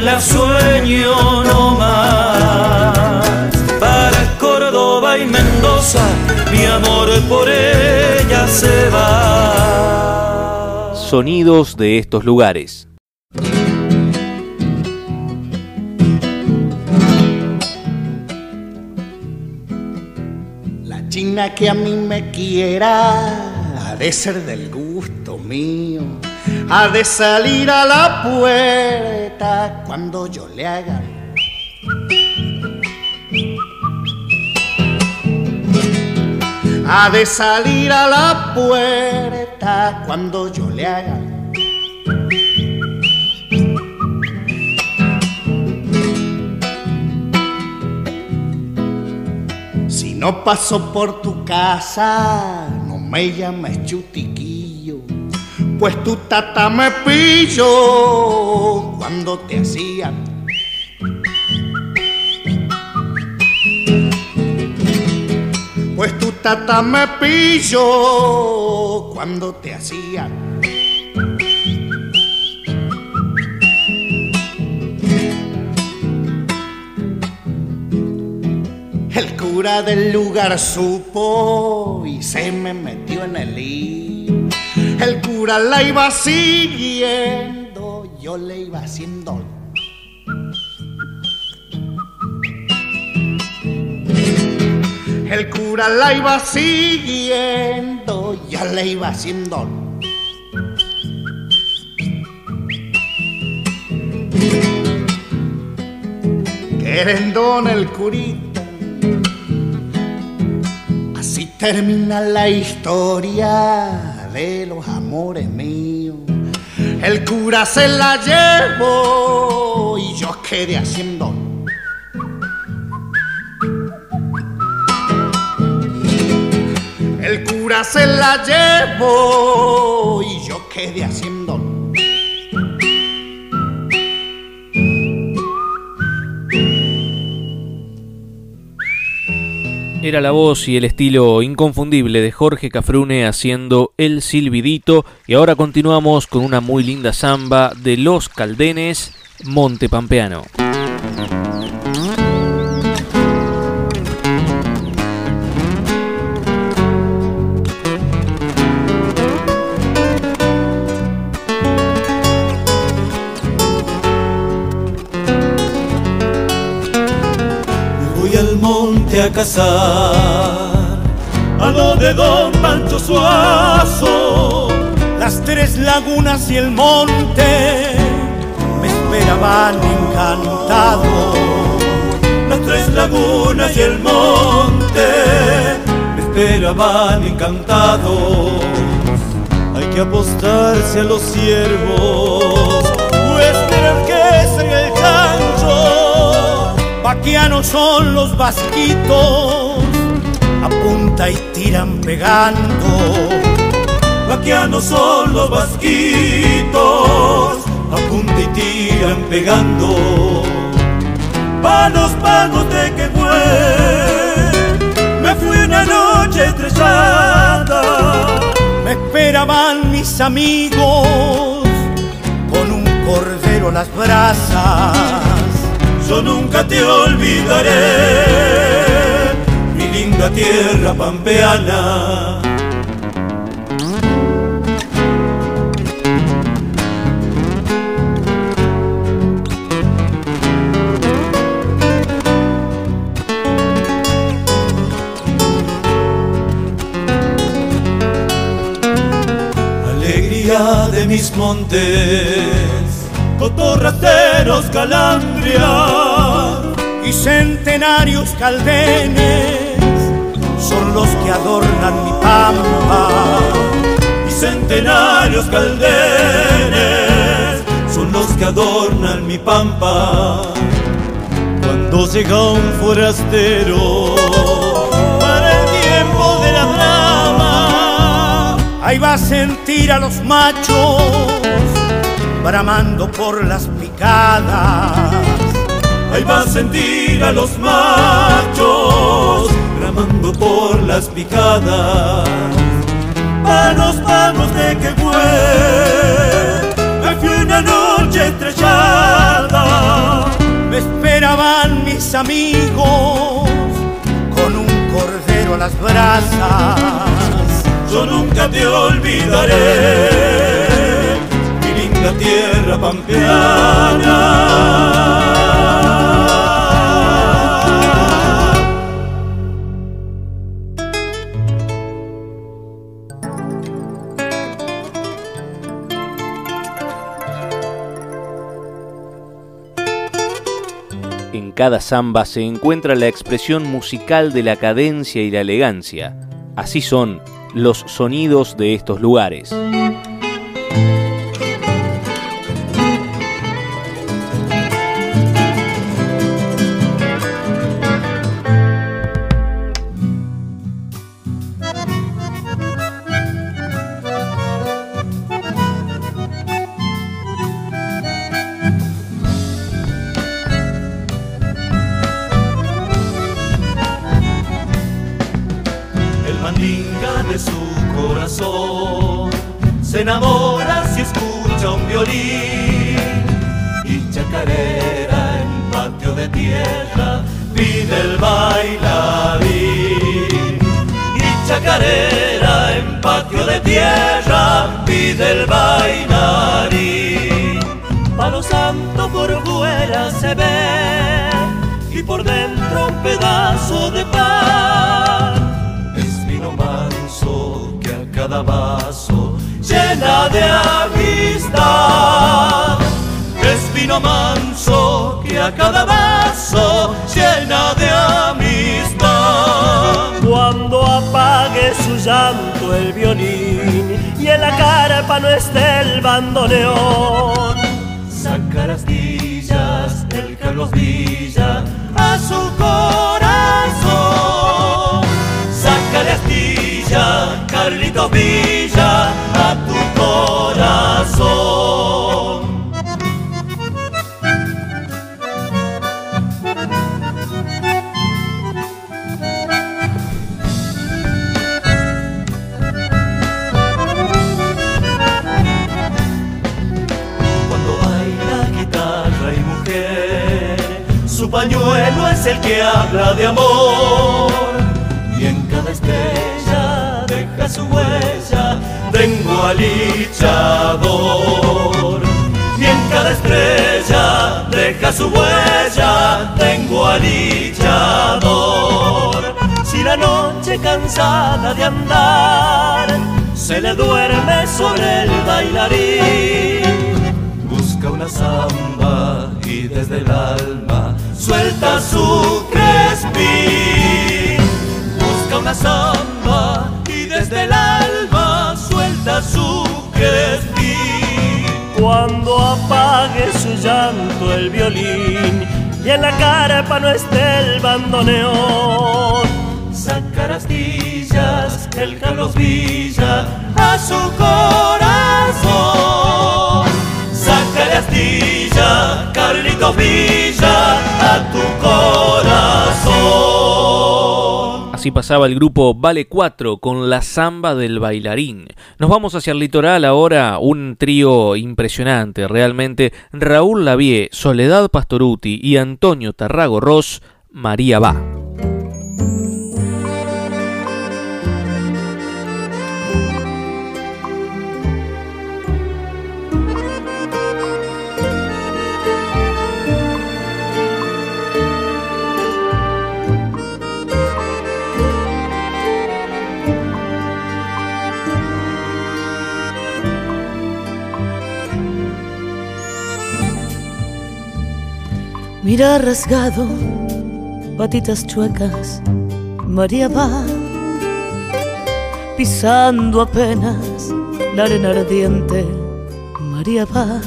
la sueño no más. Para Córdoba y Mendoza, mi amor por ella se va. Sonidos de estos lugares. La China que a mí me quiera ha de ser del gusto mío ha de salir a la puerta cuando yo le haga. Ha de salir a la puerta cuando yo le haga. Si no paso por tu casa, no me llames chutiquillo, pues tu tata me pillo cuando te hacían. Pues tu tata me pillo cuando te hacían. El cura del lugar supo y se me metió en el. El cura la iba siguiendo, yo le iba haciendo. El cura la iba siguiendo, ya le iba haciendo. Querendón el curita. Así termina la historia de los amores míos. El cura se la llevó y yo quedé haciendo. El cura se la llevó y yo quedé haciendo. Era la voz y el estilo inconfundible de Jorge Cafrune haciendo El Silbidito y ahora continuamos con una muy linda samba de Los Caldenes, Monte Pampeano. Voy al monte a cazar a lo de Don Pancho Suazo. Las tres lagunas y el monte me esperaban encantado. Las tres lagunas y el monte me esperaban encantados. Hay que apostarse a los ciervos Vaquianos son los vasquitos, apunta y tiran pegando. Vaquianos son los vasquitos, apunta y tiran pegando. Palos, palos de que fue, me fui una noche estrellada. Me esperaban mis amigos con un cordero a las brasas. Yo nunca te olvidaré, mi linda tierra pampeana. Alegría de mis montes, cotorrateros calandria y centenarios caldenes son los que adornan mi pampa. y centenarios caldenes son los que adornan mi pampa. Cuando llega un forastero para el tiempo de la brama, Ahí va a sentir a los machos bramando por las picadas. Ahí va a sentir a los machos bramando por las picadas. Panos, panos de que fue, me fui una noche estrellada. Me esperaban mis amigos con un cordero a las brasas. Yo nunca te olvidaré, mi linda tierra pampeana. Cada samba se encuentra la expresión musical de la cadencia y la elegancia. Así son los sonidos de estos lugares. Patio de tierra pide el bailarín palo santo por fuera se ve y por dentro un pedazo de pan es vino manso que a cada vaso llena de amistad. Es vino manso que a cada vaso su llanto el violín y en la carpa no esté el bandoneón. Sacar astillas el Carlos Villa a su corazón. Sácale astilla, Carlitos Villa, a tu corazón. Que habla de amor. Y en cada estrella deja su huella, tengo al. Y en cada estrella deja su huella, tengo al. Si la noche cansada de andar se le duerme sobre el bailarín, busca una samba y desde el alma suelta su crespín. Busca una samba y desde el alma suelta su crespín. Cuando apague su llanto el violín y en la carpa no esté el bandoneón. Sacar astillas el Carlos Villa a su corazón. Sácale Carlitos Villa, a tu corazón. Así pasaba el grupo Vale 4 con la samba del bailarín. Nos vamos hacia el litoral ahora, un trío impresionante realmente. Raúl Lavie, Soledad Pastoruti y Antonio Tarrago Ross, María Va. Mira rasgado, patitas chuecas, María va pisando apenas la arena ardiente, María va.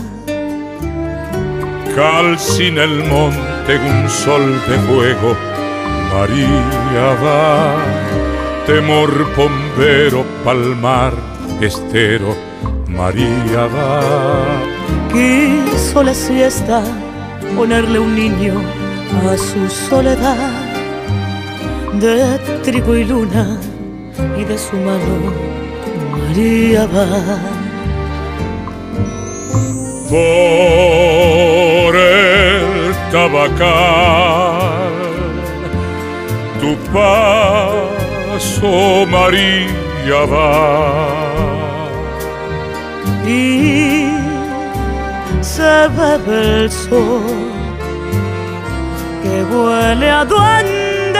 Calcina el monte un sol de fuego, María va, temor bombero, palmar, estero, María va. Quiso la siesta ponerle un niño a su soledad de trigo y luna y de su mano María va. por el tabacal. Tu paso María va. Y se bebe el sol que huele a duende,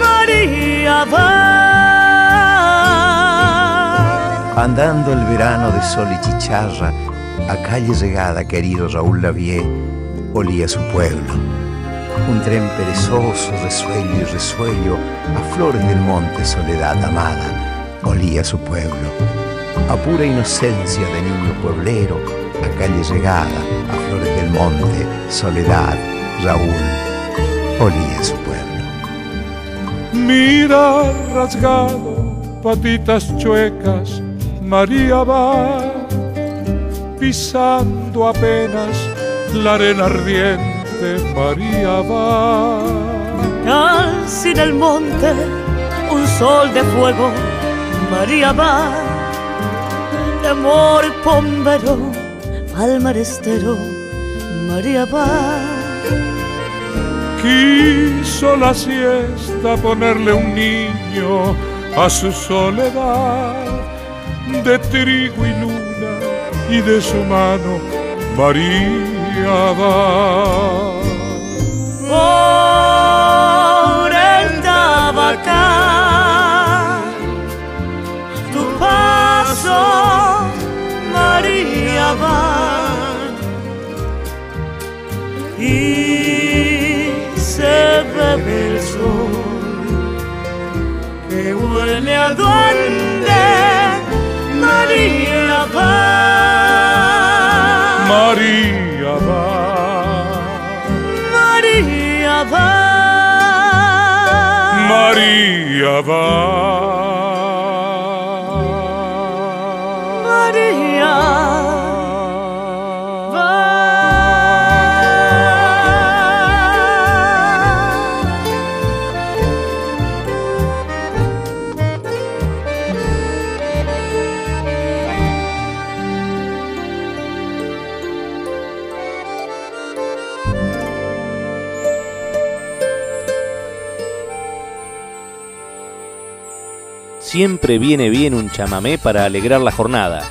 María va. Andando el verano de sol y chicharra, a calle llegada, querido Raúl Lavie, olía su pueblo. Un tren perezoso, resuello y resuello, a flores del monte, soledad amada, olía su pueblo. A pura inocencia de niño pueblero, a calle llegada, a flores del monte, soledad, Raúl, olía su pueblo. Mira rasgado, patitas chuecas, María va pisando apenas la arena ardiente, María va. Casi en el monte, un sol de fuego, María va. De amor pombero al marestero, María va. Quiso la siesta ponerle un niño a su soledad de trigo y luna y de su mano María va. Por el tabacá, tu paso, María va. Y se bebe el sol que huele a duende, María va. María va. María va. María va. Siempre viene bien un chamamé para alegrar la jornada,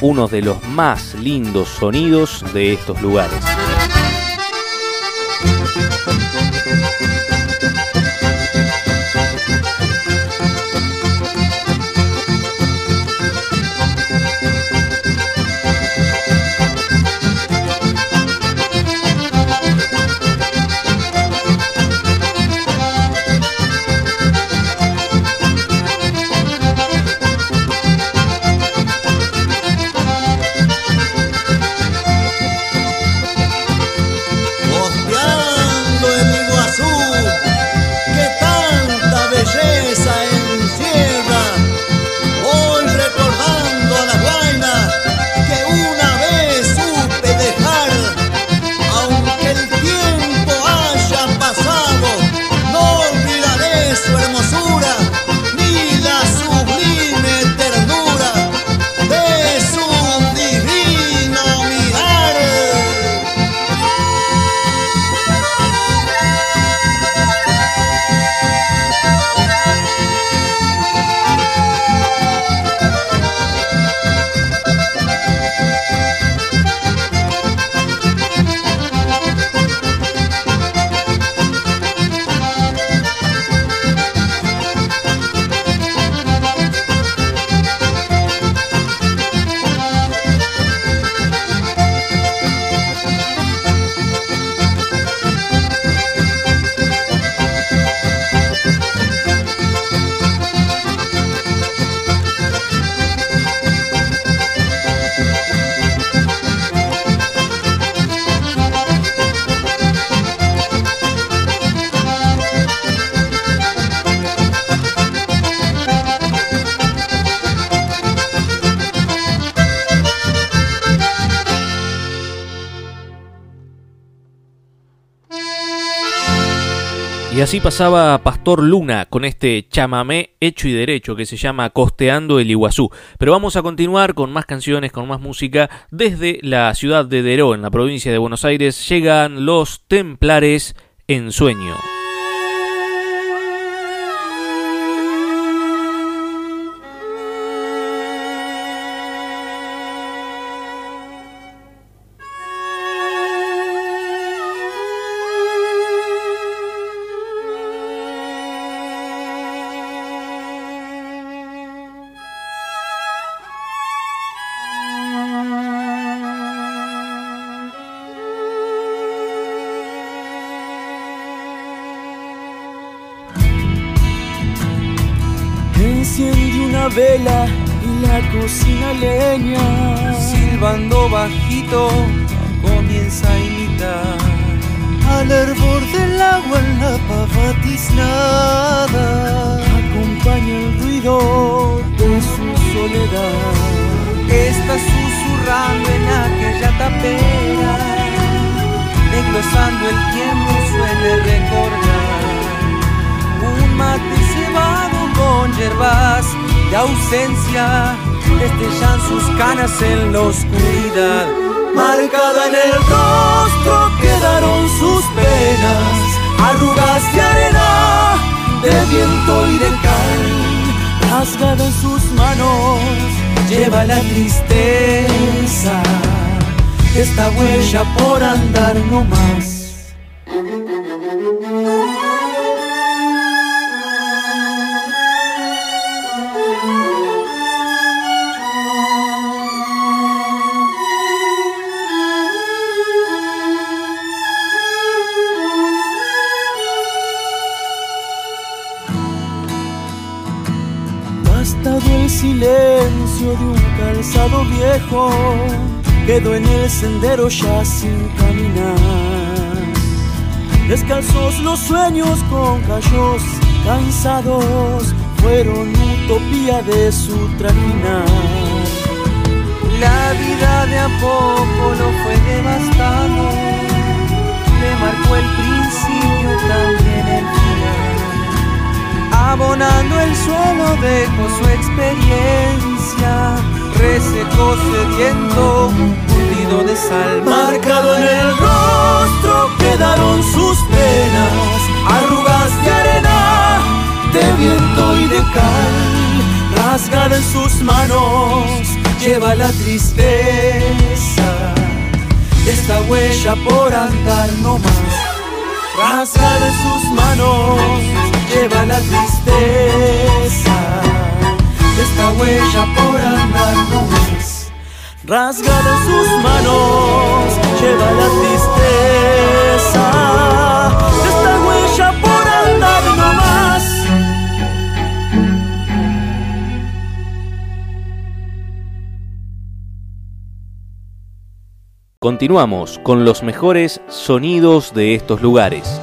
uno de los más lindos sonidos de estos lugares. Así pasaba Pastor Luna con este chamamé hecho y derecho que se llama Costeando el Iguazú. Pero vamos a continuar con más canciones, con más música. Desde la ciudad de Deró, en la provincia de Buenos Aires, llegan los Templares en Sueño. Silbando bajito comienza a imitar al hervor del agua en la pava tiznada. Acompaña el ruido de su soledad. Está susurrando en aquella tapera, desglosando el tiempo suele recordar un mate cebado con hierbas de ausencia destellan sus canas en la oscuridad. Marcada en el rostro quedaron sus penas, arrugas de arena, de viento y de cal. Rasgada en sus manos, lleva la tristeza, esta huella por andar no más. Quedó en el sendero ya sin caminar. Descalzos los sueños con callos cansados fueron utopía de su trajinar. La vida de a poco lo fue devastando, le marcó el principio también el final abonando el suelo dejó su experiencia, resecó sediento, hundido de sal. Marcado en el rostro quedaron sus penas, arrugas de arena, de viento y de cal. Rasgada en sus manos, lleva la tristeza, esta huella por andar no más. Rasgada en sus manos, lleva la tristeza esta huella por andar más. Rasgada en sus manos, lleva la tristeza esta huella por andar no más. Continuamos con los mejores sonidos de estos lugares.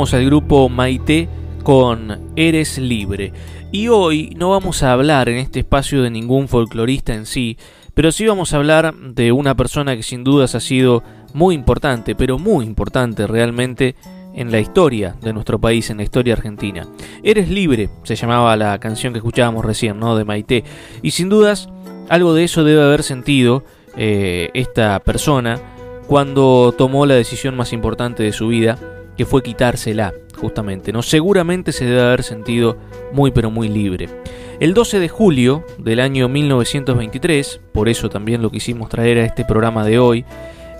Escuchábamos al grupo Maite con Eres Libre. Y hoy no vamos a hablar en este espacio de ningún folclorista en sí, pero sí vamos a hablar de una persona que sin dudas ha sido muy importante, pero muy importante realmente en la historia de nuestro país, en la historia argentina. Eres libre, se llamaba la canción que escuchábamos recién, ¿no? De Maite. Y sin dudas, algo de eso debe haber sentido eh, esta persona cuando tomó la decisión más importante de su vida, que fue quitársela, justamente. ¿no? Seguramente se debe haber sentido muy pero muy libre. El 12 de julio del año 1923, por eso también lo quisimos traer a este programa de hoy,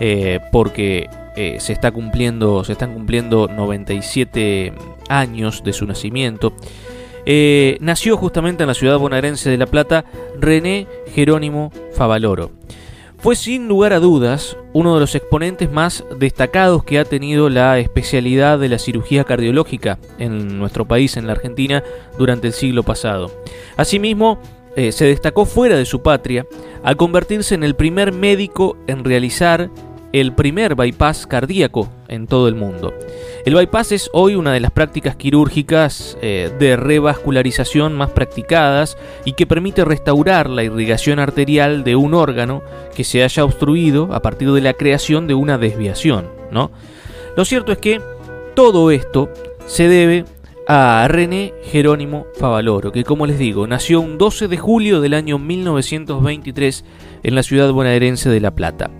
eh, porque eh, se, está cumpliendo, se están cumpliendo 97 años de su nacimiento, eh, nació justamente en la ciudad bonaerense de La Plata René Jerónimo Favaloro. Fue sin lugar a dudas uno de los exponentes más destacados que ha tenido la especialidad de la cirugía cardiológica en nuestro país, en la Argentina, durante el siglo pasado. Asimismo, eh, se destacó fuera de su patria al convertirse en el primer médico en realizar el primer bypass cardíaco en todo el mundo. El bypass es hoy una de las prácticas quirúrgicas eh, de revascularización más practicadas y que permite restaurar la irrigación arterial de un órgano que se haya obstruido a partir de la creación de una desviación. ¿no? Lo cierto es que todo esto se debe a René Jerónimo Favaloro, que como les digo, nació un 12 de julio del año 1923 en la ciudad bonaerense de La Plata.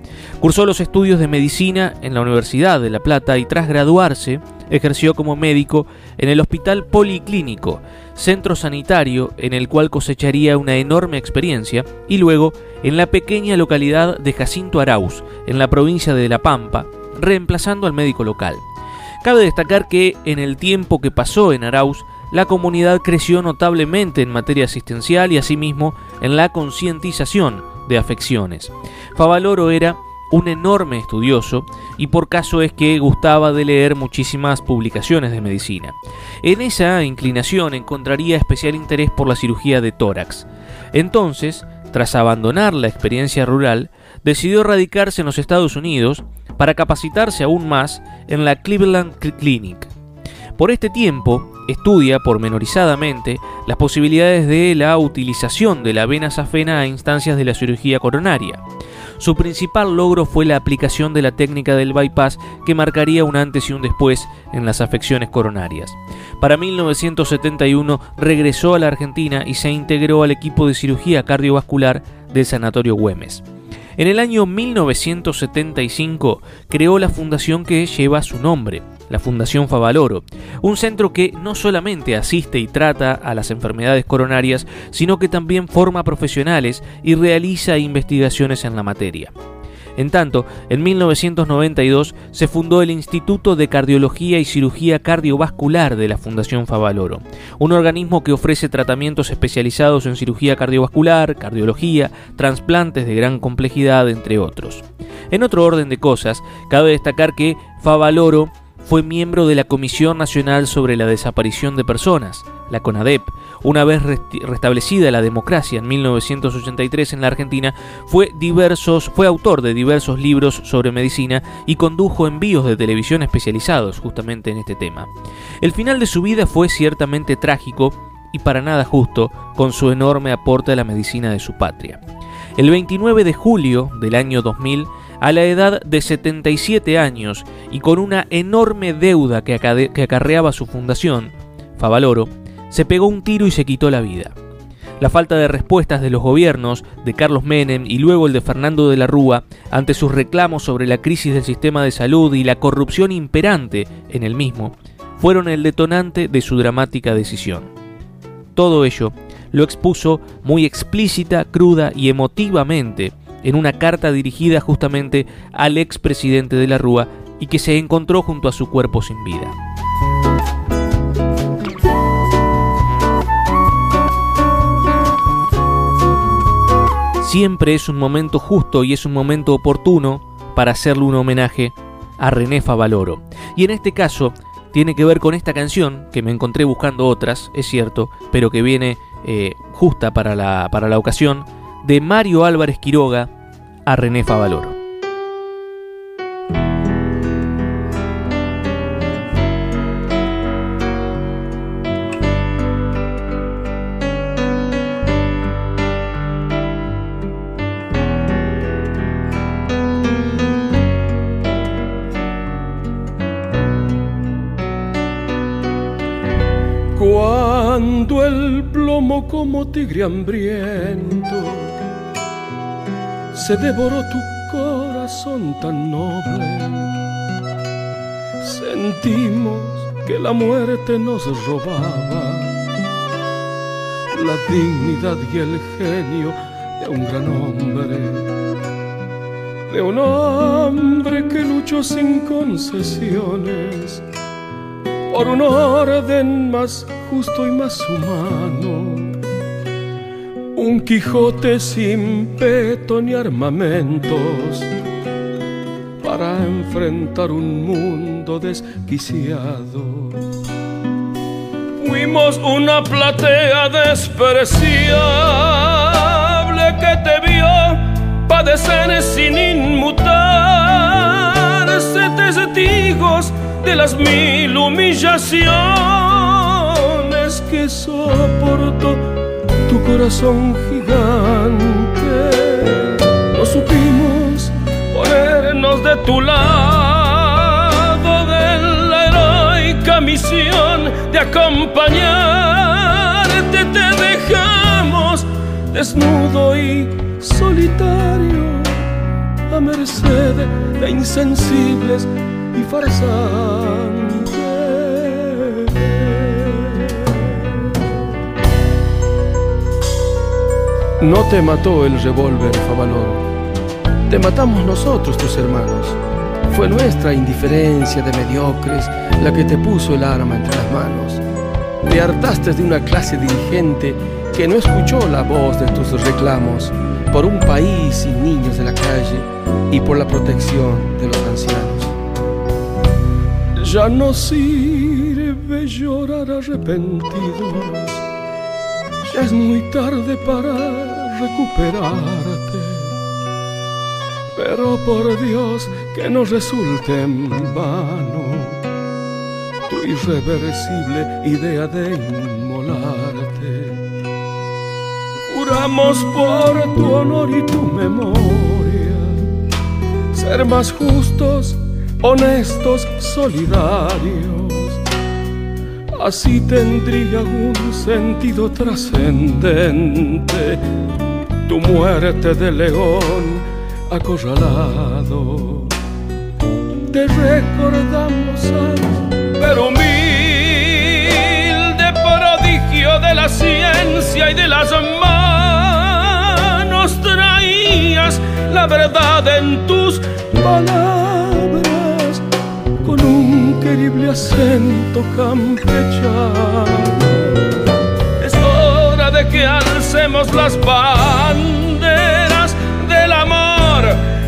Cursó los estudios de medicina en la Universidad de La Plata y tras graduarse ejerció como médico en el Hospital Policlínico, centro sanitario en el cual cosecharía una enorme experiencia, y luego en la pequeña localidad de Jacinto Arauz, en la provincia de La Pampa, reemplazando al médico local. Cabe destacar que en el tiempo que pasó en Arauz, la comunidad creció notablemente en materia asistencial y asimismo en la concientización de afecciones. Favaloro era un enorme estudioso y por caso es que gustaba de leer muchísimas publicaciones de medicina. En esa inclinación encontraría especial interés por la cirugía de tórax. Entonces, tras abandonar la experiencia rural, decidió radicarse en los Estados Unidos para capacitarse aún más en la Cleveland Clinic. Por este tiempo, estudia pormenorizadamente las posibilidades de la utilización de la vena safena a instancias de la cirugía coronaria. Su principal logro fue la aplicación de la técnica del bypass que marcaría un antes y un después en las afecciones coronarias. Para 1971 regresó a la Argentina y se integró al equipo de cirugía cardiovascular del Sanatorio Güemes. En el año 1975 creó la fundación que lleva su nombre, la Fundación Favaloro, un centro que no solamente asiste y trata a las enfermedades coronarias, sino que también forma profesionales y realiza investigaciones en la materia. En tanto, en 1992 se fundó el Instituto de Cardiología y Cirugía Cardiovascular de la Fundación Favaloro, un organismo que ofrece tratamientos especializados en cirugía cardiovascular, cardiología, trasplantes de gran complejidad, entre otros. En otro orden de cosas, cabe destacar que Favaloro fue miembro de la Comisión Nacional sobre la Desaparición de Personas, la CONADEP. Una vez restablecida la democracia en 1983 en la Argentina, fue, diversos, fue autor de diversos libros sobre medicina y condujo envíos de televisión especializados justamente en este tema. El final de su vida fue ciertamente trágico y para nada justo con su enorme aporte a la medicina de su patria. El 29 de julio del año 2000, a la edad de 77 años y con una enorme deuda que, acarreaba su fundación, Favaloro, se pegó un tiro y se quitó la vida. La falta de respuestas de los gobiernos de Carlos Menem y luego el de Fernando de la Rúa ante sus reclamos sobre la crisis del sistema de salud y la corrupción imperante en el mismo fueron el detonante de su dramática decisión. Todo ello lo expuso muy explícita, cruda y emotivamente en una carta dirigida justamente al expresidente de la Rúa y que se encontró junto a su cuerpo sin vida. Siempre es un momento justo y es un momento oportuno para hacerle un homenaje a René Favaloro. Y en este caso tiene que ver con esta canción, que me encontré buscando otras, es cierto, pero que viene eh, justa para la, para la ocasión, de Mario Álvarez Quiroga a René Favaloro. Tigre hambriento. Se devoró tu corazón tan noble, sentimos que la muerte nos robaba. La dignidad y el genio de un gran hombre, de un hombre que luchó sin concesiones. Por un orden más justo y más humano. Un Quijote sin peto ni armamentos para enfrentar un mundo desquiciado. Fuimos una platea despreciable que te vio padecer sin inmutarse testigos de las mil humillaciones que soportó corazón gigante. No supimos ponernos de tu lado de la heroica misión de acompañarte. Te dejamos desnudo y solitario a merced de insensibles y farsantes. No te mató el revólver, Favaloro. Te matamos nosotros, tus hermanos. Fue nuestra indiferencia de mediocres la que te puso el arma entre las manos. Te hartaste de una clase dirigente que no escuchó la voz de tus reclamos por un país sin niños de la calle y por la protección de los ancianos. Ya no sirve llorar arrepentidos, ya es muy tarde para recuperarte. Pero por Dios que no resulte en vano tu irreversible idea de inmolarte. Juramos por tu honor y tu memoria ser más justos honestos, solidarios. Así tendría un sentido trascendente tu muerte de león acorralado. Te recordamos pero humilde prodigio de la ciencia y de las manos traías la verdad en tus palabras con un querible acento campechano. Alcemos las banderas del amor,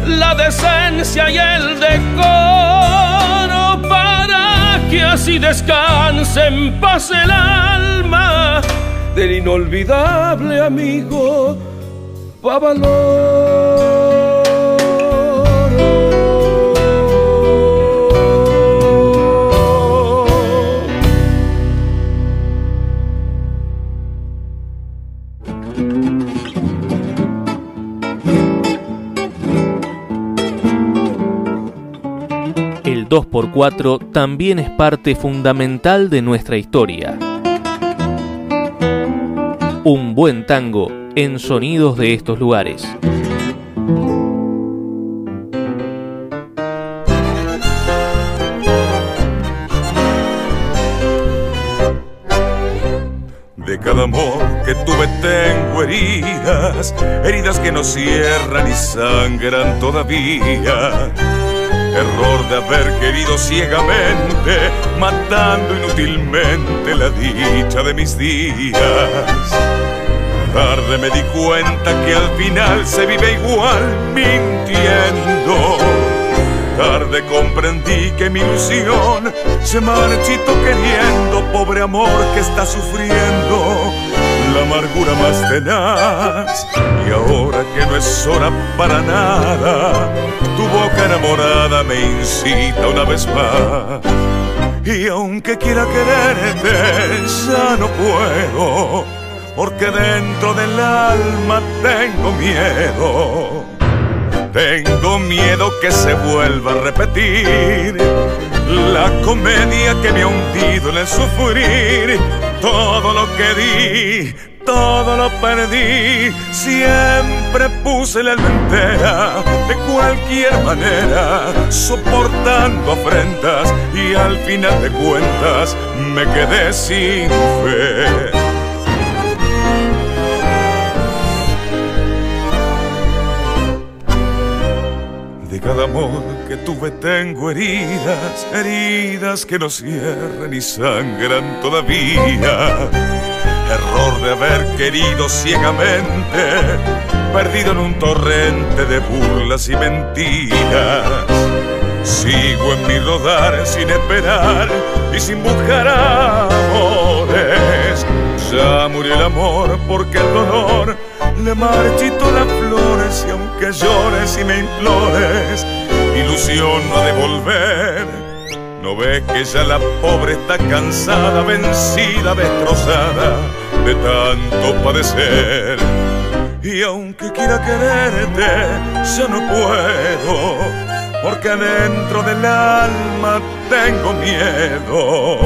la decencia y el decoro para que así descanse en paz el alma del inolvidable amigo Babalor. 2x4 también es parte fundamental de nuestra historia. un buen tango en sonidos de estos lugares. De cada amor que tuve tengo heridas, heridas que no cierran y sangran todavía. Error de haber querido ciegamente, matando inútilmente la dicha de mis días. Tarde me di cuenta que al final se vive igual mintiendo. Tarde comprendí que mi ilusión se marchitó queriendo, pobre amor que está sufriendo la amargura más tenaz. Y ahora que no es hora para nada, tu boca enamorada me incita una vez más. Y aunque quiera quererte, ya no puedo, porque dentro del alma tengo miedo. Tengo miedo que se vuelva a repetir la comedia que me ha hundido en el sufrir. Todo lo que di, todo lo perdí. Siempre puse la entera, de cualquier manera, soportando afrentas y al final de cuentas me quedé sin fe. Cada amor que tuve tengo heridas, heridas que no cierran y sangran todavía. Error de haber querido ciegamente, perdido en un torrente de burlas y mentiras. Sigo en mi rodar sin esperar y sin buscar amores. Ya murió el amor porque el dolor le marchito las flores y aunque llores y me implores, ilusión no de volver. No ves que ya la pobre está cansada, vencida, destrozada de tanto padecer. Y aunque quiera quererte, ya no puedo, porque dentro del alma tengo miedo.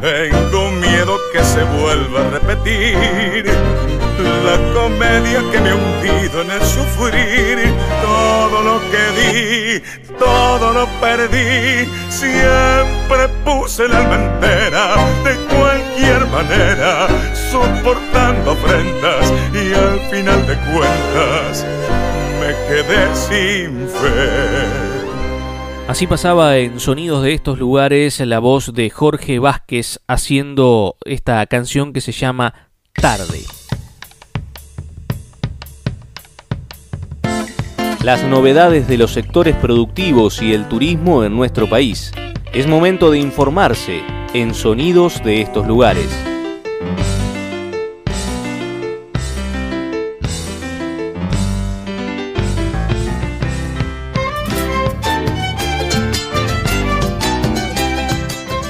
Tengo miedo que se vuelva a repetir la comedia que me ha hundido en el sufrir. Todo lo que di, todo lo perdí. Siempre puse el alma entera, de cualquier manera, soportando afrentas y al final de cuentas me quedé sin fe. Así pasaba en sonidos de estos lugares la voz de Jorge Vázquez haciendo esta canción que se llama Tarde. Las novedades de los sectores productivos y el turismo en nuestro país. Es momento de informarse en sonidos de estos lugares.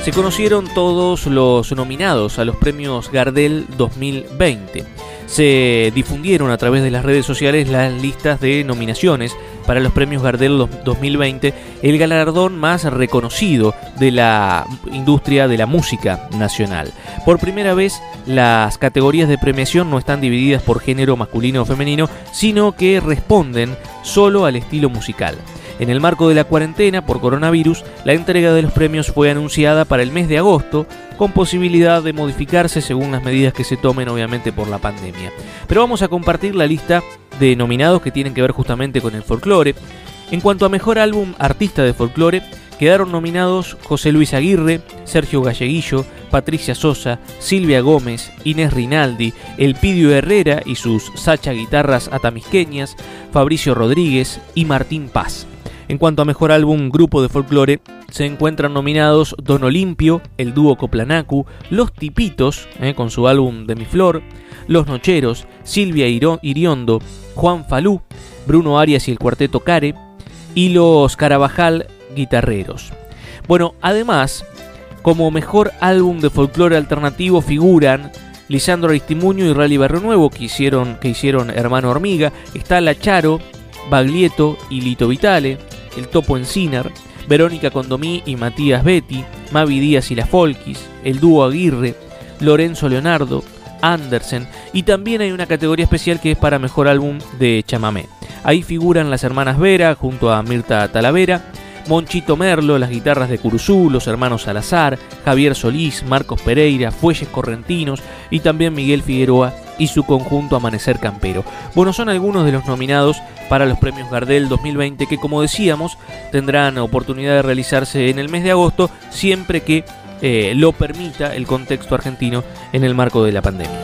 Se conocieron todos los nominados a los premios Gardel 2020. Se difundieron a través de las redes sociales las listas de nominaciones para los premios Gardel 2020, el galardón más reconocido de la industria de la música nacional. Por primera vez, las categorías de premiación no están divididas por género masculino o femenino, sino que responden solo al estilo musical. En el marco de la cuarentena por coronavirus, la entrega de los premios fue anunciada para el mes de agosto, con posibilidad de modificarse según las medidas que se tomen obviamente por la pandemia. Pero vamos a compartir la lista de nominados que tienen que ver justamente con el folclore. En cuanto a mejor álbum artista de folclore, quedaron nominados José Luis Aguirre, Sergio Galleguillo, Patricia Sosa, Silvia Gómez, Inés Rinaldi, Elpidio Herrera y sus Sacha guitarras atamisqueñas, Fabricio Rodríguez y Martín Paz. En cuanto a mejor álbum grupo de folclore, se encuentran nominados Don Olimpio, el dúo Coplanacu, Los Tipitos, eh, con su álbum De mi Flor, Los Nocheros, Silvia Iriondo, Juan Falú, Bruno Arias y el cuarteto Care, y los Carabajal Guitarreros. Bueno, además, como mejor álbum de folclore alternativo figuran Lisandro Aristimuño y Rally Barrio Nuevo, que hicieron, que hicieron Hermano Hormiga, está La Charo, Baglietto y Lito Vitale, El Topo Encinar, Verónica Condomí y Matías Betty, Mavi Díaz y la Folkis, el dúo Aguirre, Lorenzo Leonardo, Andersen Y también hay una categoría especial que es para mejor álbum de chamamé. Ahí figuran las hermanas Vera junto a Mirta Talavera, Monchito Merlo, las guitarras de Curuzú, los hermanos Salazar, Javier Solís, Marcos Pereira, Fuelles Correntinos y también Miguel Figueroa y su conjunto Amanecer Campero. Bueno, son algunos de los nominados para los premios Gardel 2020 que como decíamos tendrán oportunidad de realizarse en el mes de agosto siempre que eh, lo permita el contexto argentino en el marco de la pandemia.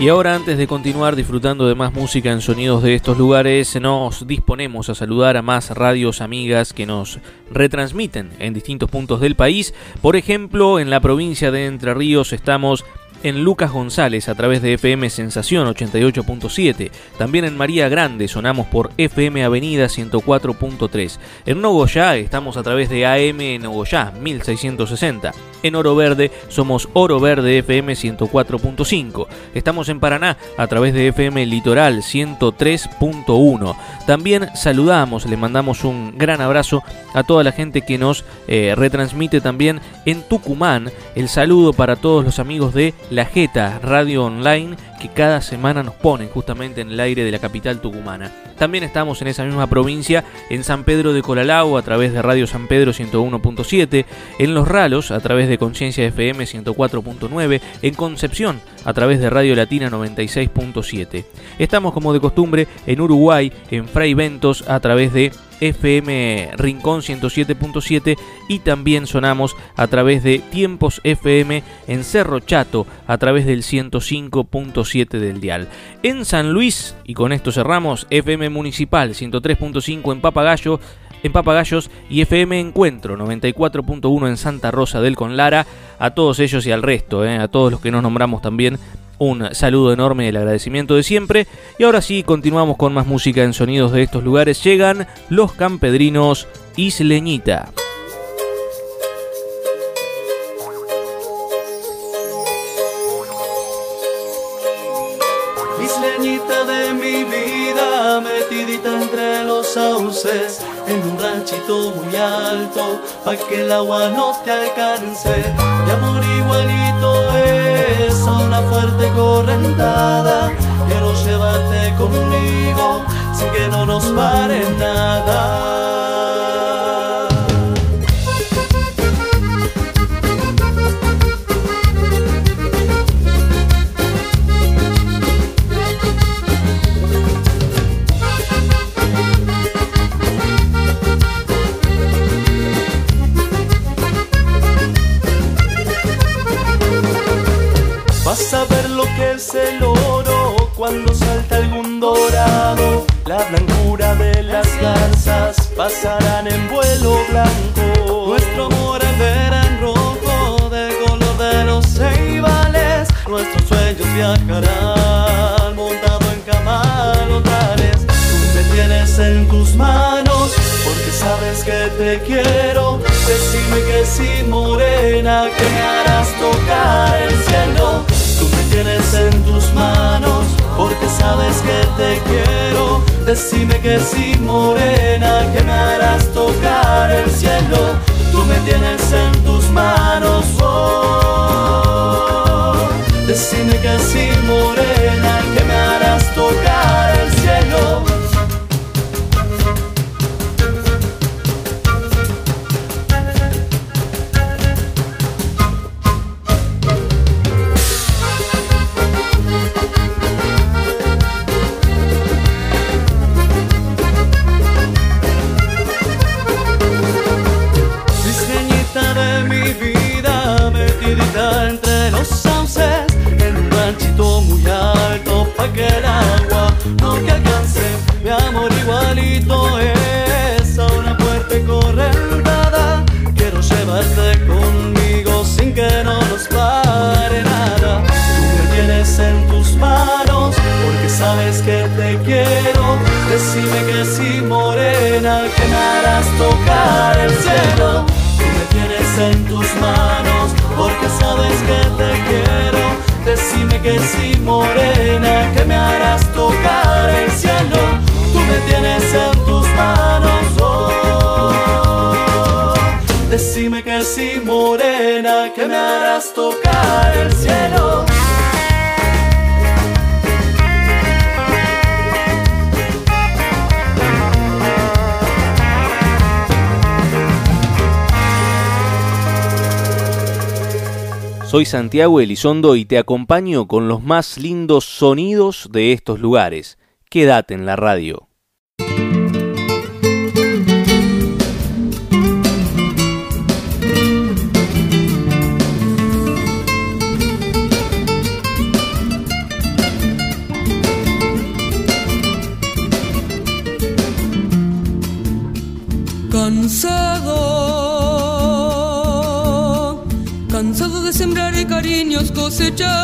Y ahora antes de continuar disfrutando de más música en sonidos de estos lugares, nos disponemos a saludar a más radios amigas que nos retransmiten en distintos puntos del país. Por ejemplo, en la provincia de Entre Ríos estamos en Lucas González a través de FM Sensación 88.7. También en María Grande sonamos por FM Avenida 104.3. En Nogoyá estamos a través de AM Nogoyá 1660. En Oro Verde somos Oro Verde FM 104.5. Estamos en Paraná a través de FM Litoral 103.1. También saludamos, le mandamos un gran abrazo a toda la gente que nos eh, retransmite también en Tucumán. El saludo para todos los amigos de La Jeta Radio Online que cada semana nos ponen justamente en el aire de la capital tucumana. También estamos en esa misma provincia, en San Pedro de Colalao a través de Radio San Pedro 101.7, en Los Ralos a través de Conciencia FM 104.9, en Concepción a través de Radio Latina 96.7. Estamos como de costumbre en Uruguay, en Fray Ventos a través de FM Rincón 107.7 y también sonamos a través de Tiempos FM en Cerro Chato a través del 105.7 del dial. En San Luis, y con esto cerramos, FM Municipal 103.5 en Papagayo en Papagayos y FM Encuentro 94.1 en Santa Rosa del Conlara. A todos ellos y al resto, eh, a todos los que nos nombramos también, un saludo enorme y el agradecimiento de siempre. Y ahora sí, continuamos con más música en sonidos de estos lugares. Llegan los campedrinos. Isleñita en un ranchito muy alto, pa' que el agua no te alcance. Mi amor igualito es una fuerte correntada, quiero llevarte conmigo, sin que no nos pare nada. Es el oro cuando salta algún dorado. La blancura de las garzas pasarán en vuelo blanco. Nuestro amor verá en rojo de color de los ceibales. Nuestros sueños viajarán montado en camalotales. Tú me tienes en tus manos porque sabes que te quiero. Decime que sí, morena, que me harás tocar el cielo. Tienes en tus manos porque sabes que te quiero. Decime que sí, morena, que me harás tocar el cielo. Tú me tienes en tus manos. Oh, decime que sí, morena, que me harás tocar Que sí, morena, que me harás tocar el cielo. Tú me tienes en tus manos. oh. Decime que sí morena que me harás tocar el cielo. Soy Santiago Elizondo y te acompaño con los más lindos sonidos de estos lugares. Quédate en la radio. Cansado, cariños cosechando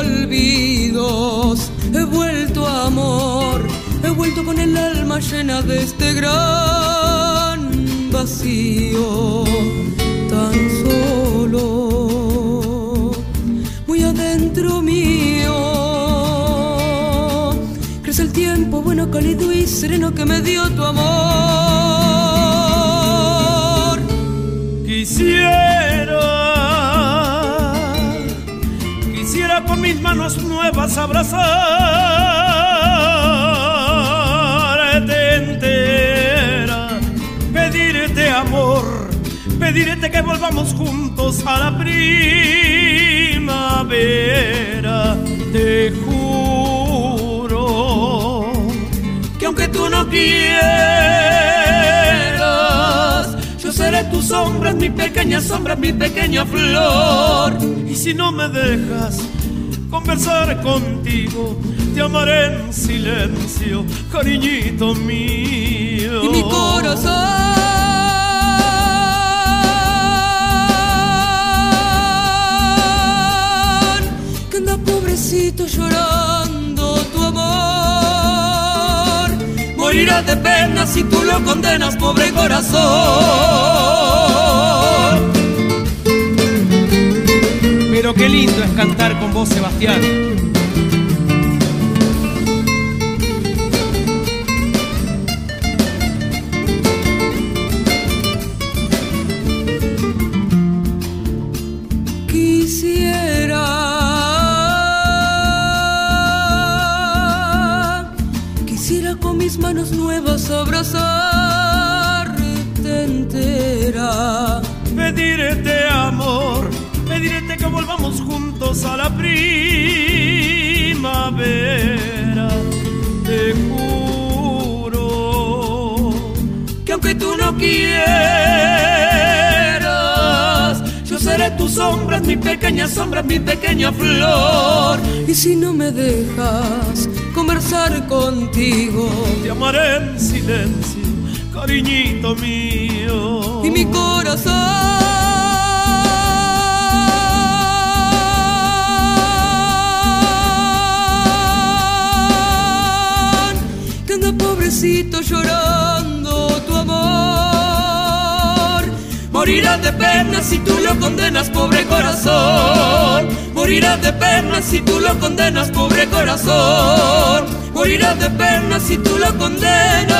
olvidos. He vuelto a amor, he vuelto con el alma llena de este gran vacío, tan solo, muy adentro mío. Crece el tiempo bueno, cálido y sereno que me dio tu amor. Quisiera, con mis manos nuevas abrazarte entera, pedirte amor, pedirte que volvamos juntos a la primavera. Te juro que aunque tú no quieras, yo seré tu sombra, mi pequeña sombra, mi pequeña flor. Y si no me dejas conversar contigo, te amaré en silencio, cariñito mío. Y mi corazón que anda pobrecito llorando tu amor. Morirá de pena si tú lo condenas, pobre corazón. Pero qué lindo es cantar con vos, Sebastián. Quisiera, quisiera con mis manos nuevas abrazarte entera. Pedirte amor, que volvamos juntos a la primavera. Te juro que aunque tú no quieras, yo seré tu sombra, mi pequeña sombra, mi pequeña flor. Y si no me dejas conversar contigo, te amaré en silencio, cariñito mío. y mi corazón pobrecito llorando tu amor. Morirás de pena si tú lo condenas, pobre corazón. Morirás de pena si tú lo condenas, pobre corazón. Morirás de pena si tú lo condenas,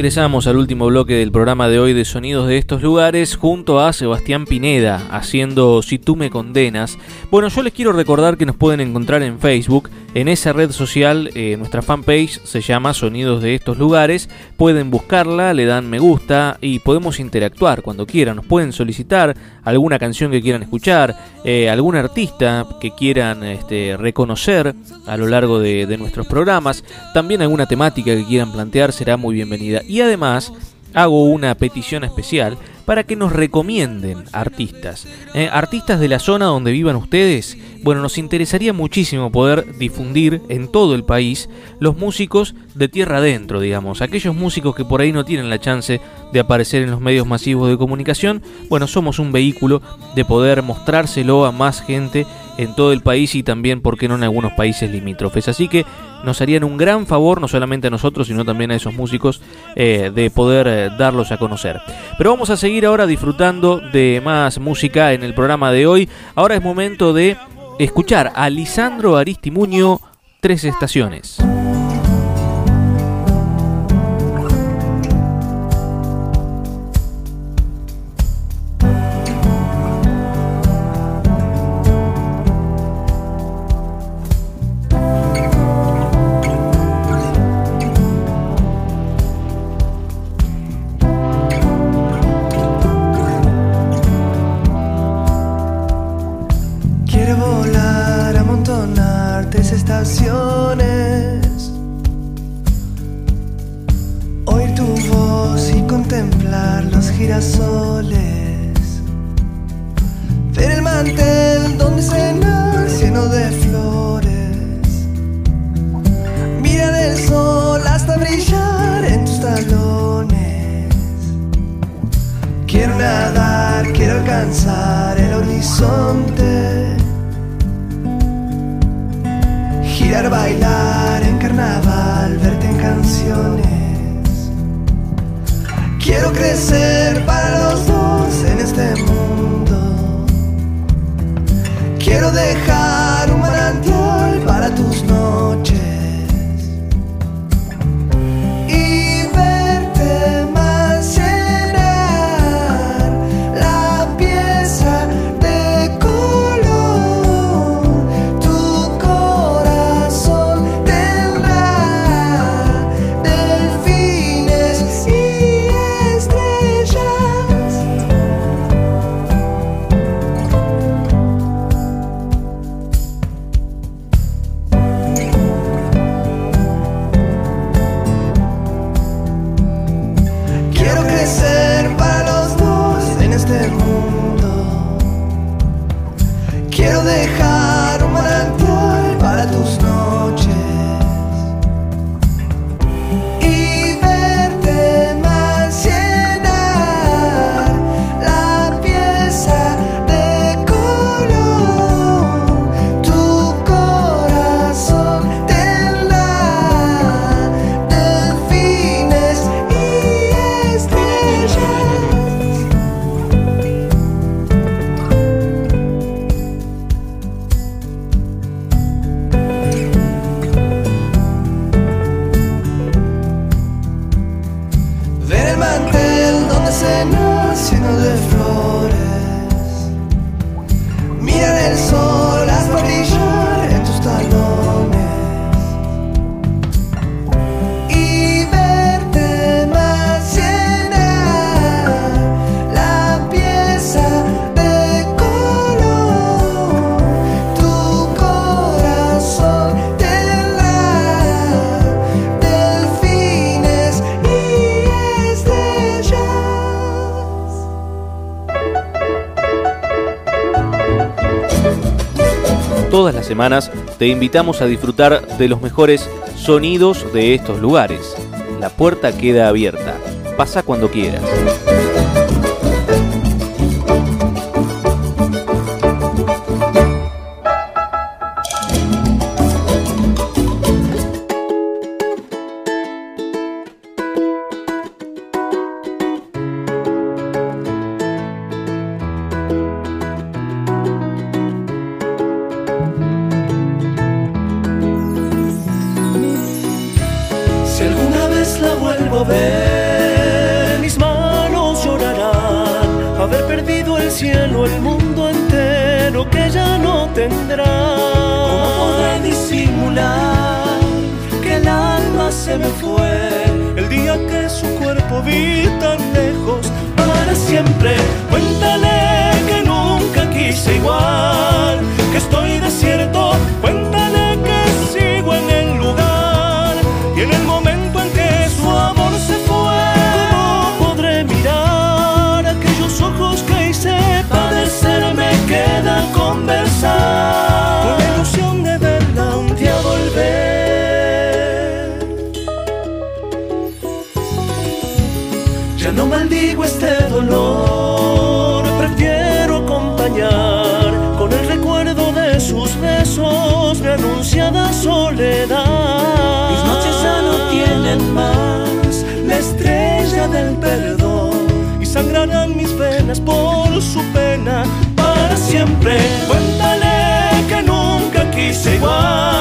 Ingresamos al último bloque del programa de hoy de Sonidos de estos lugares junto a Sebastián Pineda haciendo Si tú me condenas. Bueno, yo les quiero recordar que nos pueden encontrar en Facebook, en esa red social, eh, nuestra fanpage se llama Sonidos de estos lugares. Pueden buscarla, le dan me gusta y podemos interactuar cuando quieran. Nos pueden solicitar alguna canción que quieran escuchar, eh, algún artista que quieran este, reconocer a lo largo de, de nuestros programas. También alguna temática que quieran plantear será muy bienvenida. Y además hago una petición especial para que nos recomienden artistas. Eh, artistas de la zona donde vivan ustedes. Bueno, nos interesaría muchísimo poder difundir en todo el país los músicos de tierra adentro, digamos. Aquellos músicos que por ahí no tienen la chance de aparecer en los medios masivos de comunicación. Bueno, somos un vehículo de poder mostrárselo a más gente en todo el país y también, ¿por qué no, en algunos países limítrofes? Así que nos harían un gran favor, no solamente a nosotros, sino también a esos músicos, eh, de poder eh, darlos a conocer. Pero vamos a seguir ahora disfrutando de más música en el programa de hoy. Ahora es momento de escuchar a Lisandro Aristimuño, Tres Estaciones. nadar, quiero alcanzar el horizonte. Girar, bailar en carnaval, verte en canciones. Quiero crecer para los dos en este mundo. Quiero dejar un manantial para tus noches. Te invitamos a disfrutar de los mejores sonidos de estos lugares. La puerta queda abierta. Pasa cuando quieras. Cuéntale que nunca quise igual,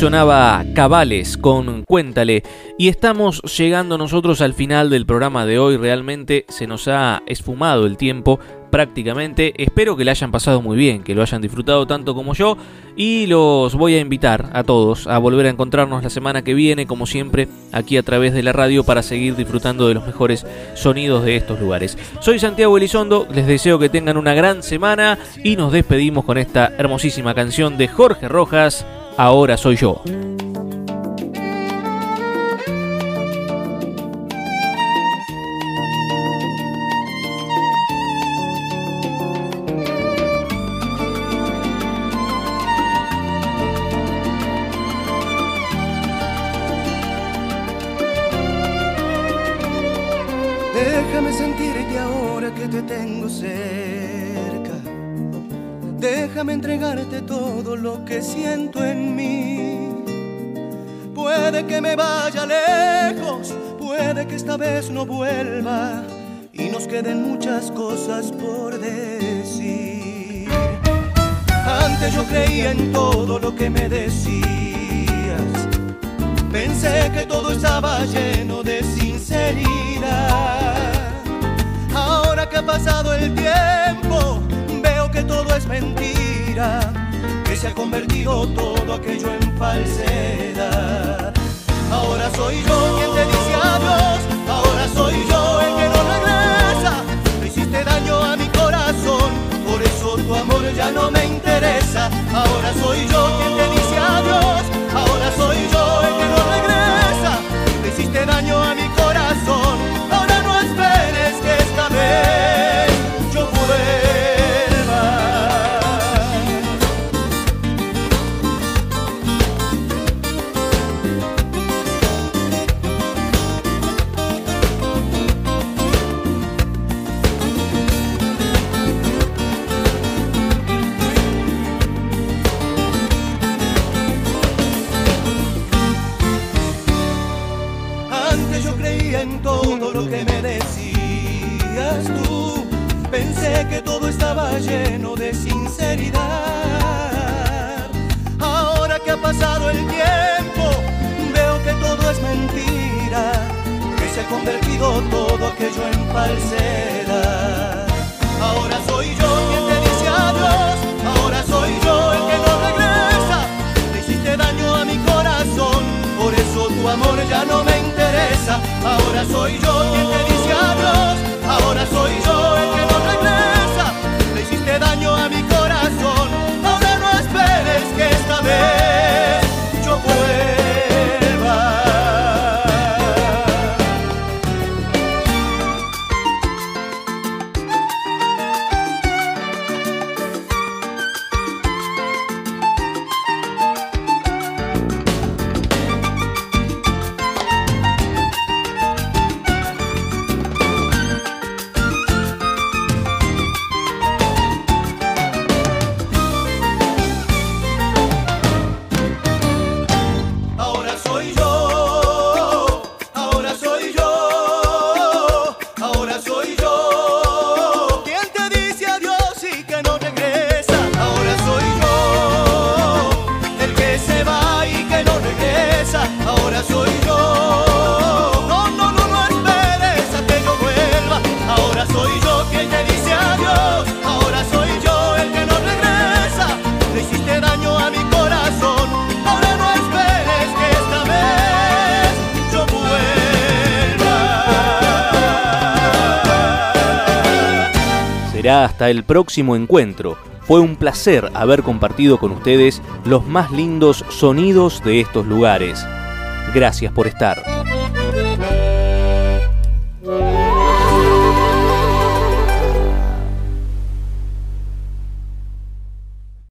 sonaba Cabales con Cuéntale y estamos llegando nosotros al final del programa de hoy. Realmente se nos ha esfumado el tiempo prácticamente. Espero que le hayan pasado muy bien, que lo hayan disfrutado tanto como yo y los voy a invitar a todos a volver a encontrarnos la semana que viene, como siempre, aquí a través de la radio para seguir disfrutando de los mejores sonidos de estos lugares. Soy Santiago Elizondo, les deseo que tengan una gran semana y nos despedimos con esta hermosísima canción de Jorge Rojas. Ahora soy yo. Lo que siento en mí. Puede que me vaya lejos, puede que esta vez no vuelva y nos queden muchas cosas por decir. Antes yo creía en todo lo que me decías. Pensé que todo estaba lleno de sinceridad. Ahora que ha pasado el tiempo, veo que todo es mentira, se ha convertido todo aquello en falsedad. Ahora soy yo quien te dice adiós, ahora soy yo el que no regresa. Me hiciste daño a mi corazón, por eso tu amor ya no me interesa. Ahora soy yo quien te dice adiós, ahora soy yo el que no regresa. Me hiciste daño a mi lleno de sinceridad. Ahora que ha pasado el tiempo, veo que todo es mentira, que se ha convertido todo aquello en falsedad. Ahora soy yo quien te dice adiós, ahora soy yo el que no regresa. Le hiciste daño a mi corazón, por eso tu amor ya no me interesa. Ahora soy yo quien te dice adiós, hasta el próximo encuentro. Fue un placer haber compartido con ustedes los más lindos sonidos de estos lugares. Gracias por estar.